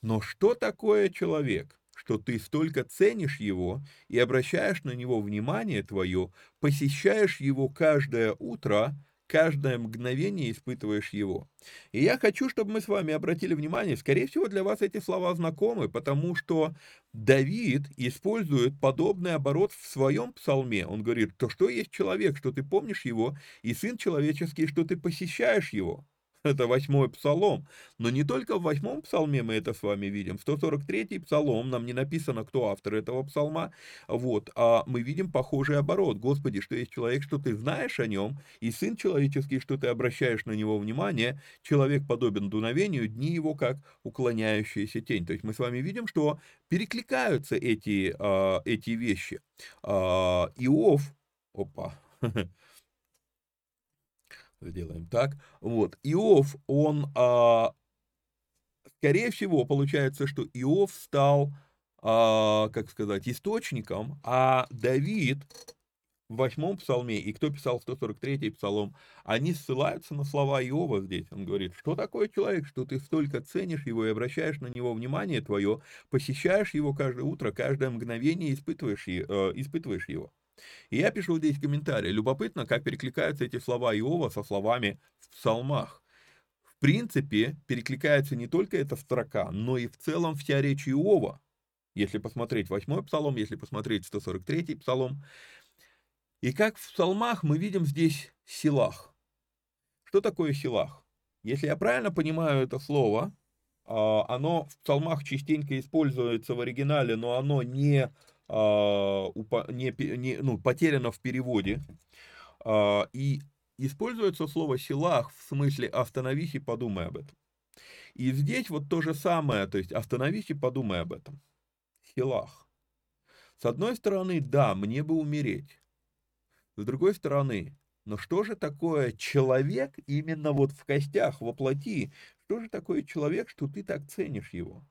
Но что такое человек, что ты столько ценишь его и обращаешь на него внимание твое, посещаешь его каждое утро, каждое мгновение испытываешь его. И я хочу, чтобы мы с вами обратили внимание, скорее всего, для вас эти слова знакомы, потому что Давид использует подобный оборот в своем псалме. Он говорит, то что есть человек, что ты помнишь его, и сын человеческий, что ты посещаешь его. это восьмой псалом. Но не только в восьмом псалме мы это с вами видим. 143-й псалом, нам не написано, кто автор этого псалма, вот, а мы видим похожий оборот. Господи, что есть человек, что ты знаешь о нем, и сын человеческий, что ты обращаешь на него внимание, человек подобен дуновению, дни его как уклоняющаяся тень. То есть мы с вами видим, что перекликаются эти, а, эти вещи. А, Иов, опа, сделаем так. Вот, Иов, он, а, скорее всего, получается, что Иов стал, а, как сказать, источником, а Давид в восьмом псалме, и кто писал 143-й псалом, они ссылаются на слова Иова здесь. Он говорит, что такое человек, что ты столько ценишь его и обращаешь на него внимание твое, посещаешь его каждое утро, каждое мгновение испытываешь, э, испытываешь его. И я пишу здесь комментарий. Любопытно, как перекликаются эти слова Иова со словами в псалмах. В принципе, перекликается не только эта строка, но и в целом вся речь Иова. Если посмотреть восьмой псалом, если посмотреть 143 псалом. И как в псалмах мы видим здесь силах. Что такое силах? Если я правильно понимаю это слово, а, оно в псалмах частенько используется в оригинале, но оно не не, не, ну, потеряно в переводе. А, и используется слово «силах» в смысле «остановись и подумай об этом». И здесь вот то же самое, то есть «остановись и подумай об этом». Силах. С одной стороны, да, мне бы умереть. С другой стороны, но что же такое человек именно вот в костях, во плоти? Что же такое человек, что ты так ценишь его?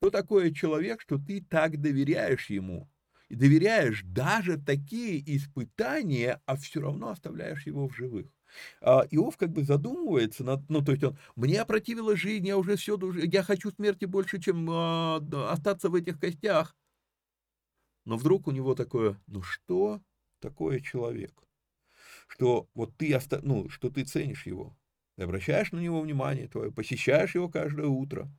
Что такое человек, что ты так доверяешь ему? и доверяешь даже такие испытания, а все равно оставляешь его в живых. А Иов как бы задумывается, над, ну, то есть он, мне опротивила жизнь, я уже все, я хочу смерти больше, чем а, остаться в этих костях. Но вдруг у него такое, ну что такое человек? Что вот ты, оста, ну, что ты ценишь его, ты обращаешь на него внимание твое, посещаешь его каждое утро,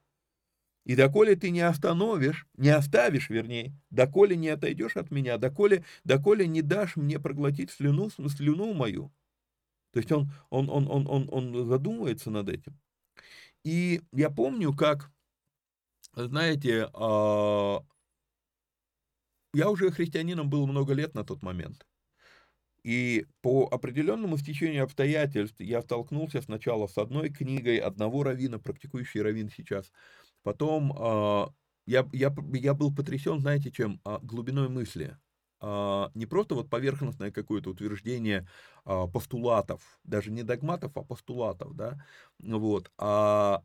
и доколе ты не остановишь, не оставишь, вернее, доколе не отойдешь от меня, доколе, доколе не дашь мне проглотить слюну, слюну мою. То есть он, он, он, он, он, он задумывается над этим. И я помню, как, знаете, а, я уже христианином был много лет на тот момент. И по определенному стечению обстоятельств я столкнулся сначала с одной книгой одного равина, практикующий равин сейчас, Потом а, я, я, я был потрясен, знаете, чем? А, глубиной мысли. А, не просто вот поверхностное какое-то утверждение постулатов, даже не догматов, а постулатов, да, вот, а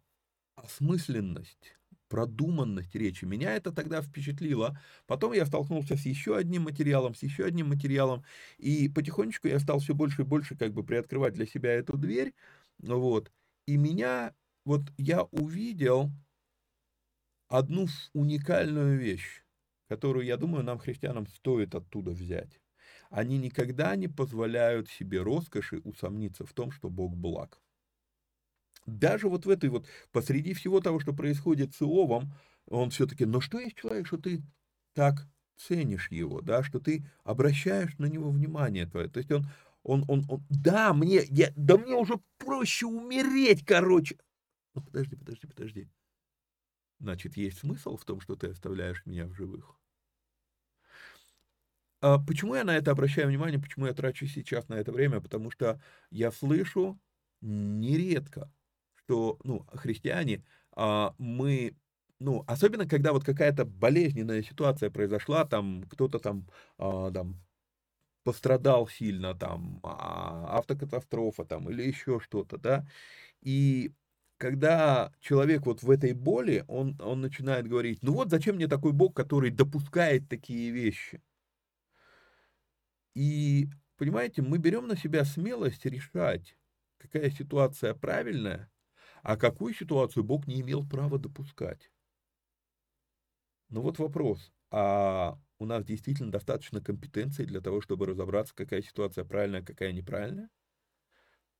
осмысленность, продуманность речи. Меня это тогда впечатлило. Потом я столкнулся с еще одним материалом, с еще одним материалом, и потихонечку я стал все больше и больше как бы приоткрывать для себя эту дверь, вот, и меня, вот я увидел, одну уникальную вещь, которую, я думаю, нам, христианам, стоит оттуда взять. Они никогда не позволяют себе роскоши усомниться в том, что Бог благ. Даже вот в этой вот, посреди всего того, что происходит с Иовом, он все-таки, но что есть человек, что ты так ценишь его, да, что ты обращаешь на него внимание твое. То есть он, он, он, он да, мне, я, да мне уже проще умереть, короче. Ну, подожди, подожди, подожди. Значит, есть смысл в том, что ты оставляешь меня в живых. А почему я на это обращаю внимание, почему я трачу сейчас на это время? Потому что я слышу нередко, что, ну, христиане, а, мы ну, особенно, когда вот какая-то болезненная ситуация произошла, там кто-то там, а, там пострадал сильно, там а, автокатастрофа там или еще что-то, да, и когда человек вот в этой боли, он, он начинает говорить, ну вот зачем мне такой Бог, который допускает такие вещи? И, понимаете, мы берем на себя смелость решать, какая ситуация правильная, а какую ситуацию Бог не имел права допускать. Ну вот вопрос, а у нас действительно достаточно компетенции для того, чтобы разобраться, какая ситуация правильная, какая неправильная?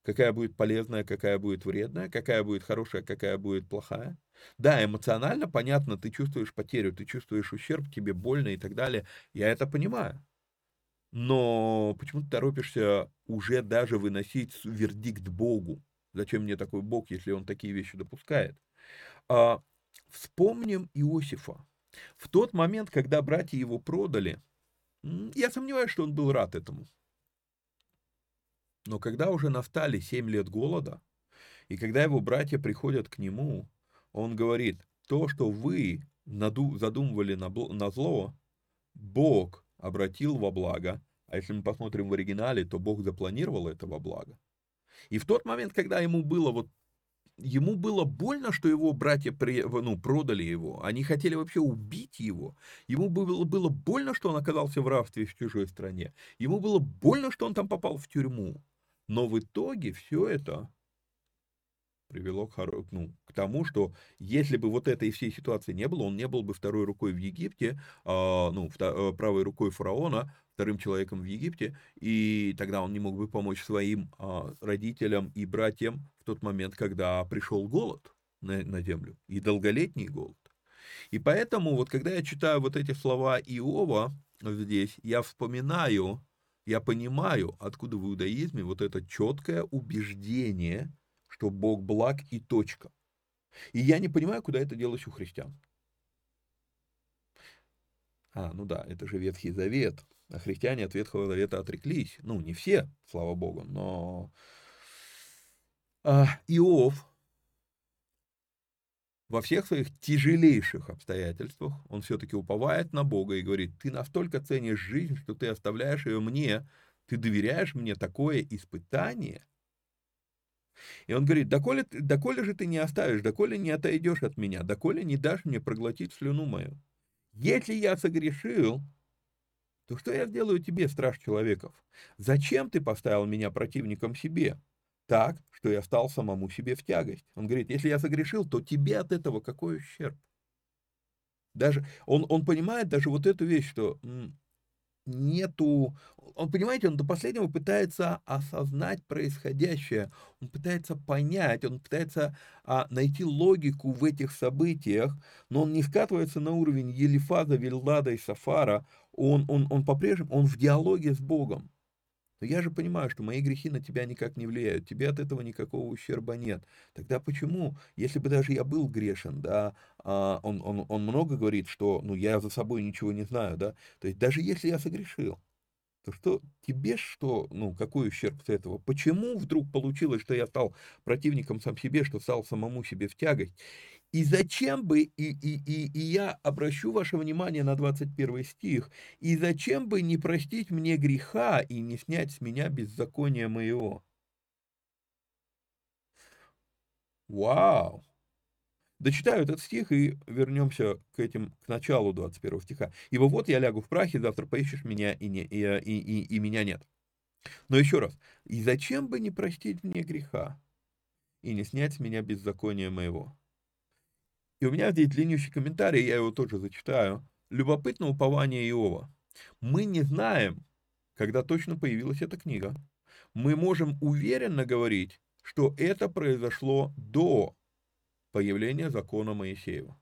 Какая будет полезная, какая будет вредная, какая будет хорошая, какая будет плохая? Да, эмоционально, понятно, ты чувствуешь потерю, ты чувствуешь ущерб, тебе больно и так далее. Я это понимаю. Но почему ты торопишься уже даже выносить вердикт Богу? Зачем мне такой Бог, если он такие вещи допускает? А, вспомним Иосифа. В тот момент, когда братья его продали, я сомневаюсь, что он был рад этому. Но когда уже настали семь лет голода, и когда его братья приходят к нему, он говорит, то, что вы задумывали на зло, Бог обратил во благо, а если мы посмотрим в оригинале, то Бог запланировал это во благо. И в тот момент, когда ему было вот ему было больно, что его братья при, ну, продали его. Они хотели вообще убить его. Ему было, было больно, что он оказался в рабстве в чужой стране. Ему было больно, что он там попал в тюрьму. Но в итоге все это привело к, ну, к тому, что если бы вот этой всей ситуации не было, он не был бы второй рукой в Египте, а, ну, э, правой рукой фараона, вторым человеком в Египте, и тогда он не мог бы помочь своим а, родителям и братьям в тот момент, когда пришел голод на, на землю, и долголетний голод. И поэтому, вот когда я читаю вот эти слова Иова здесь, я вспоминаю, я понимаю, откуда в иудаизме вот это четкое убеждение, что Бог благ и точка. И я не понимаю, куда это делось у христиан. А, ну да, это же Ветхий Завет. А христиане от Ветхого Завета отреклись. Ну, не все, слава Богу, но а, Иов во всех своих тяжелейших обстоятельствах, он все-таки уповает на Бога и говорит, ты настолько ценишь жизнь, что ты оставляешь ее мне, ты доверяешь мне такое испытание. И он говорит, доколе, доколе же ты не оставишь, доколе не отойдешь от меня, доколе не дашь мне проглотить слюну мою. Если я согрешил, то что я сделаю тебе, страж человеков? Зачем ты поставил меня противником себе? Так, что я стал самому себе в тягость. Он говорит, если я согрешил, то тебе от этого какой ущерб? Даже, он, он понимает даже вот эту вещь, что нету... Он, понимаете, он до последнего пытается осознать происходящее, он пытается понять, он пытается а, найти логику в этих событиях, но он не скатывается на уровень Елифаза, Вильдада и Сафара, он, он, он по-прежнему, он в диалоге с Богом. Но я же понимаю, что мои грехи на тебя никак не влияют, тебе от этого никакого ущерба нет. Тогда почему, если бы даже я был грешен, да, а, он, он, он много говорит, что, ну, я за собой ничего не знаю, да, то есть даже если я согрешил, то что тебе что, ну, какой ущерб с этого? Почему вдруг получилось, что я стал противником сам себе, что стал самому себе в тягость? И зачем бы, и, и, и, и я обращу ваше внимание на 21 стих, и зачем бы не простить мне греха и не снять с меня беззакония моего? Вау! Дочитаю этот стих и вернемся к этим, к началу 21 стиха. «Ибо вот я лягу в прахе, завтра поищешь меня, и, не, и, и, и, и меня нет». Но еще раз. «И зачем бы не простить мне греха и не снять с меня беззакония моего?» И у меня здесь длиннющий комментарий, я его тоже зачитаю. Любопытно упование Иова. Мы не знаем, когда точно появилась эта книга. Мы можем уверенно говорить, что это произошло до появления закона Моисеева.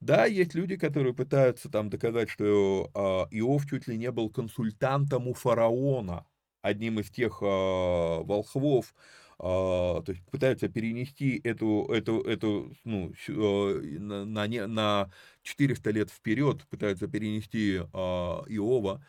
Да, есть люди, которые пытаются там доказать, что э, Иов чуть ли не был консультантом у фараона, одним из тех э, волхвов, то есть пытаются перенести эту, эту, эту ну, э, на, на, на 400 лет вперед, пытаются перенести э, Иова.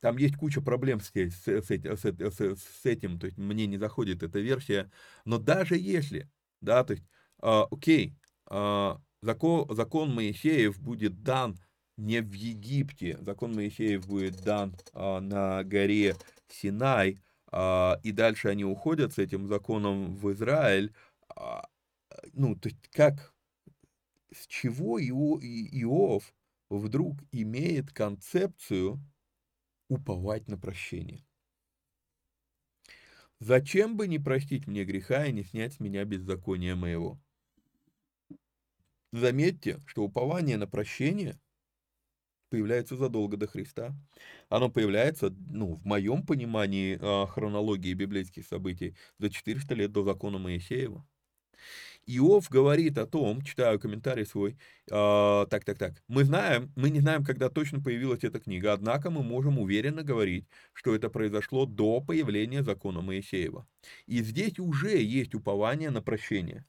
Там есть куча проблем с, с, с, с, с этим, то есть мне не заходит эта версия, но даже если, да, то есть, э, окей, э, закон, закон Моисеев будет дан не в Египте, закон Моисеев будет дан а, на горе Синай, а, и дальше они уходят с этим законом в Израиль. А, ну, то есть как, с чего Ио, Иов вдруг имеет концепцию уповать на прощение? Зачем бы не простить мне греха и не снять с меня беззакония моего? Заметьте, что упование на прощение появляется задолго до Христа. Оно появляется, ну, в моем понимании э, хронологии библейских событий, за 400 лет до закона Моисеева. Иов говорит о том, читаю комментарий свой, э, так, так, так, мы знаем, мы не знаем, когда точно появилась эта книга, однако мы можем уверенно говорить, что это произошло до появления закона Моисеева. И здесь уже есть упование на прощение.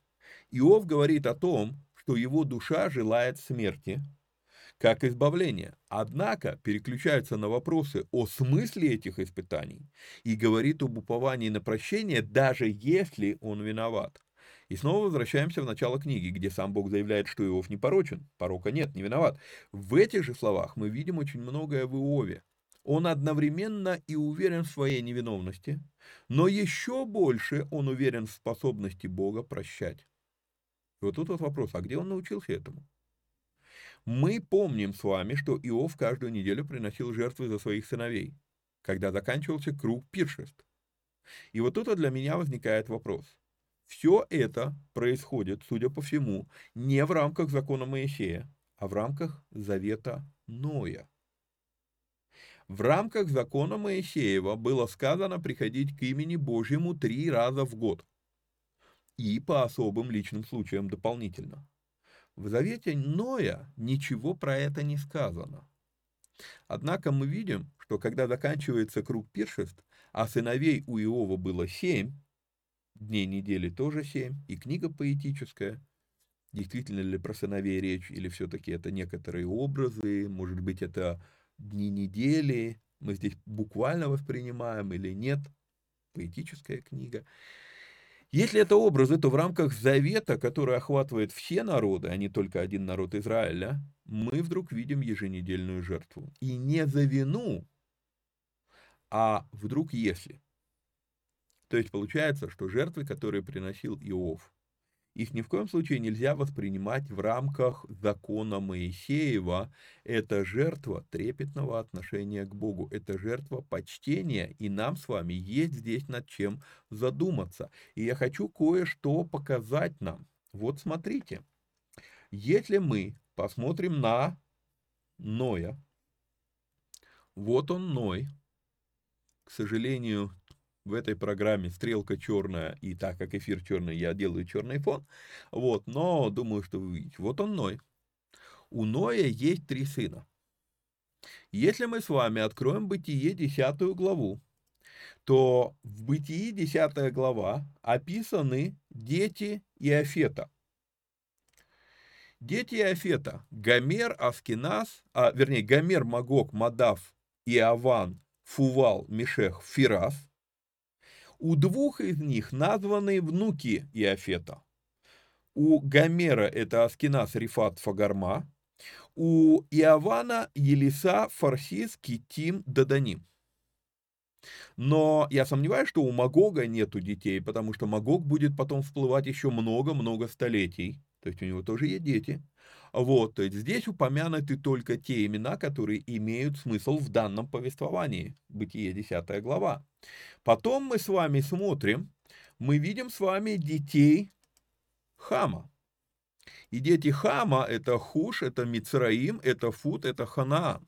Иов говорит о том, что его душа желает смерти, как избавления. Однако переключается на вопросы о смысле этих испытаний и говорит об уповании на прощение, даже если он виноват. И снова возвращаемся в начало книги, где сам Бог заявляет, что Иов не порочен, порока нет, не виноват. В этих же словах мы видим очень многое в Иове. Он одновременно и уверен в своей невиновности, но еще больше он уверен в способности Бога прощать. И вот тут вот вопрос, а где он научился этому? Мы помним с вами, что Иов каждую неделю приносил жертвы за своих сыновей, когда заканчивался круг пиршеств. И вот тут для меня возникает вопрос. Все это происходит, судя по всему, не в рамках закона Моисея, а в рамках завета Ноя. В рамках закона Моисеева было сказано приходить к имени Божьему три раза в год и по особым личным случаям дополнительно. В завете Ноя ничего про это не сказано. Однако мы видим, что когда заканчивается круг пиршеств, а сыновей у Иова было семь, дней недели тоже семь, и книга поэтическая, действительно ли про сыновей речь, или все-таки это некоторые образы, может быть, это дни недели, мы здесь буквально воспринимаем или нет, поэтическая книга. Если это образы, то в рамках завета, который охватывает все народы, а не только один народ Израиля, мы вдруг видим еженедельную жертву. И не за вину, а вдруг если. То есть получается, что жертвы, которые приносил Иов, их ни в коем случае нельзя воспринимать в рамках закона Моисеева. Это жертва трепетного отношения к Богу, это жертва почтения, и нам с вами есть здесь над чем задуматься. И я хочу кое-что показать нам. Вот смотрите, если мы посмотрим на Ноя, вот он Ной, к сожалению, в этой программе стрелка черная, и так как эфир черный, я делаю черный фон. Вот, но думаю, что вы видите. Вот он Ной. У Ноя есть три сына. Если мы с вами откроем Бытие 10 главу, то в Бытии 10 глава описаны дети Иофета. Дети Иофета – Гомер, Аскинас, а, вернее, Гомер, Магог, Мадав, Иован, Фувал, Мишех, Фирас – у двух из них названы внуки Иофета. У Гомера это Аскинас Рифат Фагарма, у Иована Елиса Фарсис Китим Даданим. Но я сомневаюсь, что у Магога нету детей, потому что Магог будет потом всплывать еще много-много столетий. То есть у него тоже есть дети. Вот, то есть здесь упомянуты только те имена, которые имеют смысл в данном повествовании. Бытие 10 глава. Потом мы с вами смотрим, мы видим с вами детей Хама. И дети Хама – это Хуш, это Мицраим, это Фут, это Ханаан.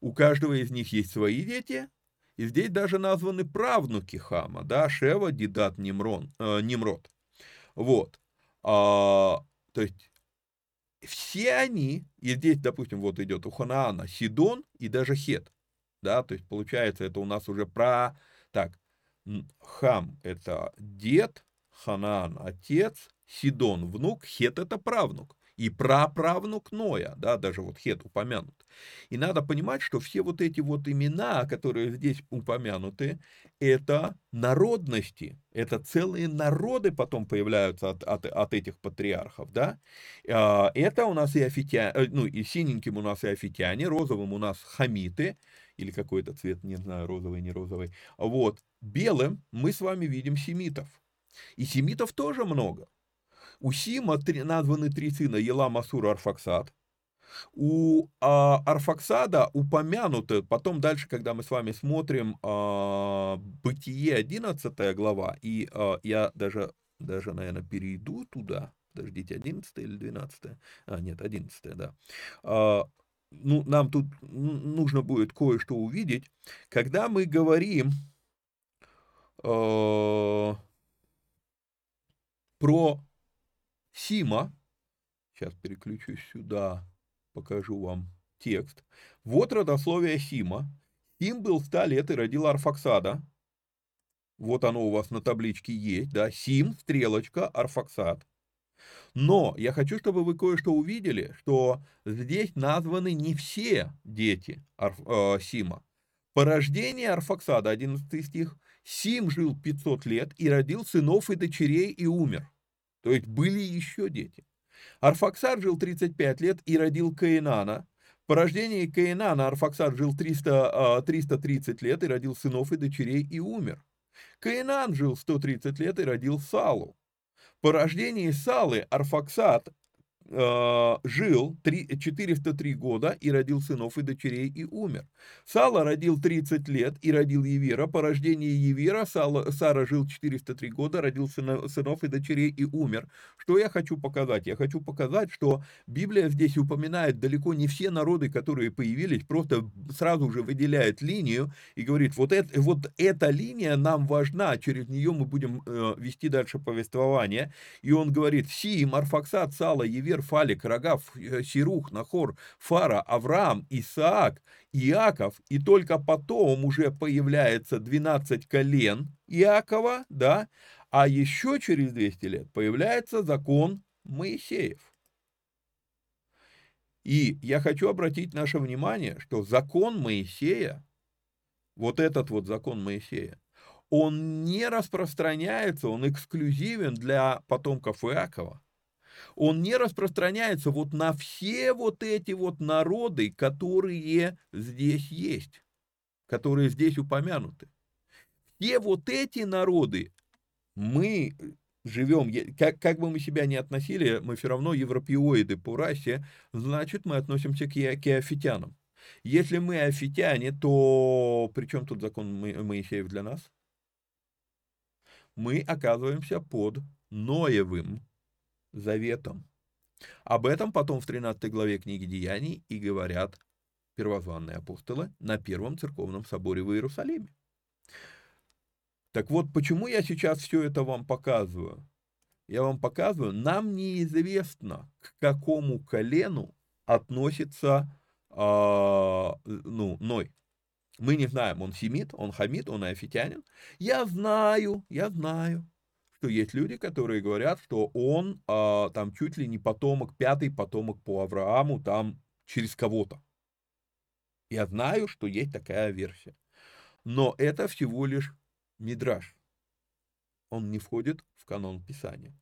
У каждого из них есть свои дети, и здесь даже названы правнуки Хама, да, Шева, Дидат, Нимрон, э, Нимрод. Вот. А, то есть все они, и здесь, допустим, вот идет у Ханаана Сидон и даже Хет, да, то есть получается это у нас уже про, так, Хам это дед, Ханаан отец, Сидон внук, Хет это правнук и праправнук Ноя, да, даже вот Хет упомянут. И надо понимать, что все вот эти вот имена, которые здесь упомянуты, это народности, это целые народы потом появляются от, от, от этих патриархов, да. А, это у нас и офитяне, э, ну и синеньким у нас и офитяне, розовым у нас хамиты, или какой-то цвет, не знаю, розовый, не розовый. Вот, белым мы с вами видим семитов. И семитов тоже много. У Сима три, названы три сына Елам, Асур, Арфаксад. У а, Арфаксада упомянуто, потом дальше, когда мы с вами смотрим а, Бытие 11 глава, и а, я даже, даже, наверное, перейду туда, подождите, 11 или 12? А, нет, 11, да. А, ну, нам тут нужно будет кое-что увидеть. Когда мы говорим э, про Сима, сейчас переключусь сюда, покажу вам текст. Вот родословие Сима. Сим был 100 лет и родил Арфаксада. Вот оно у вас на табличке есть, да. Сим, стрелочка, Арфаксад. Но я хочу, чтобы вы кое-что увидели, что здесь названы не все дети Арф, э, Сима. По рождении Арфаксада, 11 стих, Сим жил 500 лет и родил сынов и дочерей и умер. То есть были еще дети. Арфаксад жил 35 лет и родил Каинана. По рождении Каинана Арфаксад жил 300, 330 а, лет и родил сынов и дочерей и умер. Каинан жил 130 лет и родил Салу. По рождении Салы Арфаксад э, жил 3, 403 года и родил сынов и дочерей и умер. Сала родил 30 лет и родил Евира. По рождении Евира Сала, Сара жил 403 года, родил сынов и дочерей и умер. Что я хочу показать? Я хочу показать, что Библия здесь упоминает далеко не все народы, которые появились, просто сразу же выделяет линию и говорит, вот, это, вот эта линия нам важна, через нее мы будем э, вести дальше повествование. И он говорит, Сим, Арфаксад, Сала, Евер, Фалик, Рогав, э, Сирух, Нахор, Фара, Авраам, Исаак, Иаков, и только потом уже появляется 12 колен Иакова, да, а еще через 200 лет появляется закон Моисеев. И я хочу обратить наше внимание, что закон Моисея, вот этот вот закон Моисея, он не распространяется, он эксклюзивен для потомков Иакова он не распространяется вот на все вот эти вот народы, которые здесь есть, которые здесь упомянуты. Все вот эти народы мы живем, как, как бы мы себя ни относили, мы все равно европеоиды по расе, значит, мы относимся к, к. Если мы афитяне, то при чем тут закон Моисеев для нас? Мы оказываемся под Ноевым заветом. Об этом потом в 13 главе книги Деяний и говорят первозванные апостолы на Первом церковном соборе в Иерусалиме. Так вот, почему я сейчас все это вам показываю? Я вам показываю, нам неизвестно, к какому колену относится э, ну, Ной. Мы не знаем, он семит, он хамит, он афитянин. Я знаю, я знаю, что есть люди, которые говорят, что он а, там чуть ли не потомок, пятый потомок по Аврааму, там через кого-то. Я знаю, что есть такая версия. Но это всего лишь мидраж. Он не входит в канон Писания.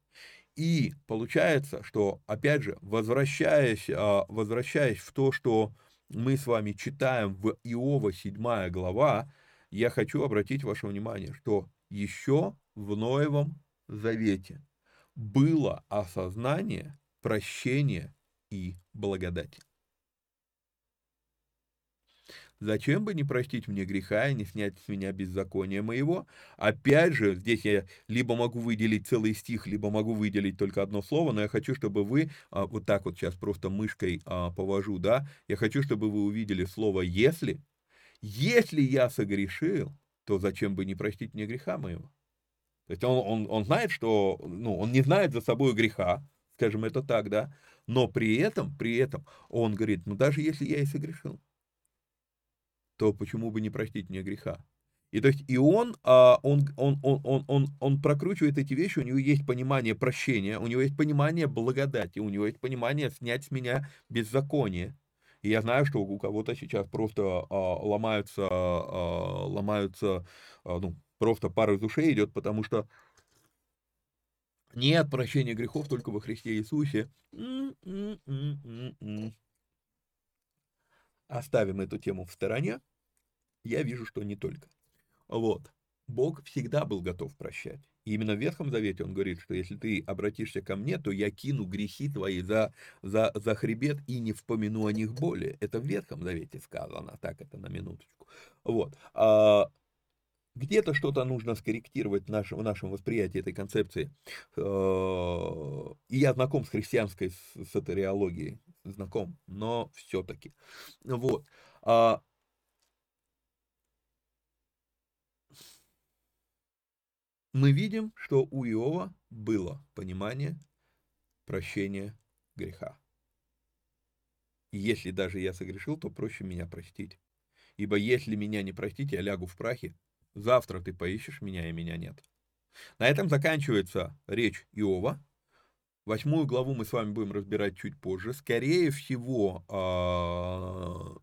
И получается, что, опять же, возвращаясь, а, возвращаясь в то, что мы с вами читаем в Иова 7 глава, я хочу обратить ваше внимание, что еще в Ноевом Завете было осознание прощения и благодати. Зачем бы не простить мне греха и не снять с меня беззакония моего? Опять же, здесь я либо могу выделить целый стих, либо могу выделить только одно слово, но я хочу, чтобы вы, а, вот так вот сейчас просто мышкой а, повожу, да, я хочу, чтобы вы увидели слово «если». Если я согрешил, то зачем бы не простить мне греха моего? То есть он, он, он знает, что, ну, он не знает за собой греха, скажем это так, да, но при этом, при этом он говорит, ну даже если я и согрешил, то почему бы не простить мне греха? И то есть и он, а, он, он, он, он, он, он прокручивает эти вещи, у него есть понимание прощения, у него есть понимание благодати, у него есть понимание снять с меня беззаконие. И я знаю, что у кого-то сейчас просто а, ломаются, а, ломаются, а, ну, просто пара из ушей идет, потому что нет прощения грехов только во Христе Иисусе. Оставим эту тему в стороне. Я вижу, что не только. Вот. Бог всегда был готов прощать. И именно в Ветхом Завете он говорит, что если ты обратишься ко мне, то я кину грехи твои за, за, за хребет и не вспомину о них более. Это в Ветхом Завете сказано, так это на минуточку. Вот. А, где-то что-то нужно скорректировать в нашем, в нашем восприятии этой концепции. А, и я знаком с христианской сатериологией, знаком, но все-таки. Вот. А, мы видим, что у Иова было понимание прощения греха. Если даже я согрешил, то проще меня простить. Ибо если меня не простить, я лягу в прахе. Завтра ты поищешь меня, и меня нет. На этом заканчивается речь Иова. Восьмую главу мы с вами будем разбирать чуть позже. Скорее всего, а,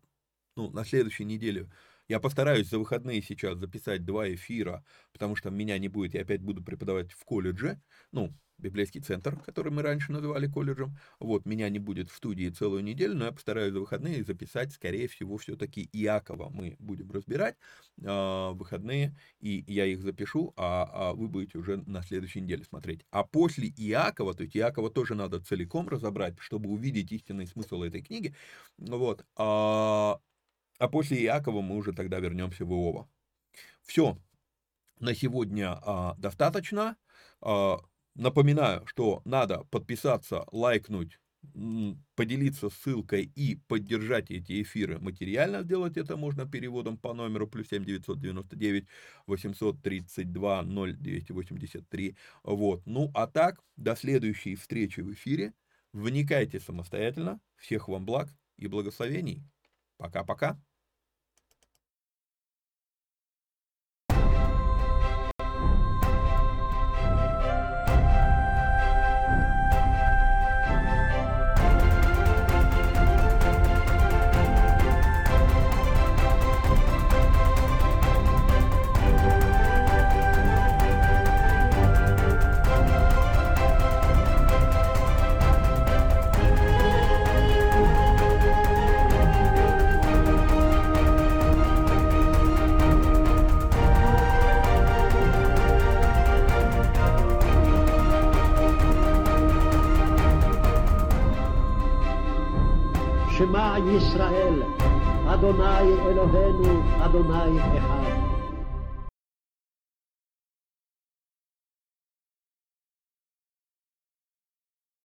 ну, на следующей неделе я постараюсь за выходные сейчас записать два эфира, потому что меня не будет, я опять буду преподавать в колледже, ну, библейский центр, который мы раньше называли колледжем. Вот, меня не будет в студии целую неделю, но я постараюсь за выходные записать, скорее всего, все-таки Иакова мы будем разбирать э, выходные, и я их запишу, а, а вы будете уже на следующей неделе смотреть. А после Иакова, то есть Иакова тоже надо целиком разобрать, чтобы увидеть истинный смысл этой книги, вот, а, а после Иакова мы уже тогда вернемся в Иова. Все, на сегодня а, достаточно. А, напоминаю, что надо подписаться, лайкнуть, поделиться ссылкой и поддержать эти эфиры материально. Сделать это можно переводом по номеру плюс 7 999 832 0283. Вот. Ну а так, до следующей встречи в эфире. Вникайте самостоятельно. Всех вам благ и благословений. Пока-пока. ישראל, אדוני אלוהינו, אדוני אחד.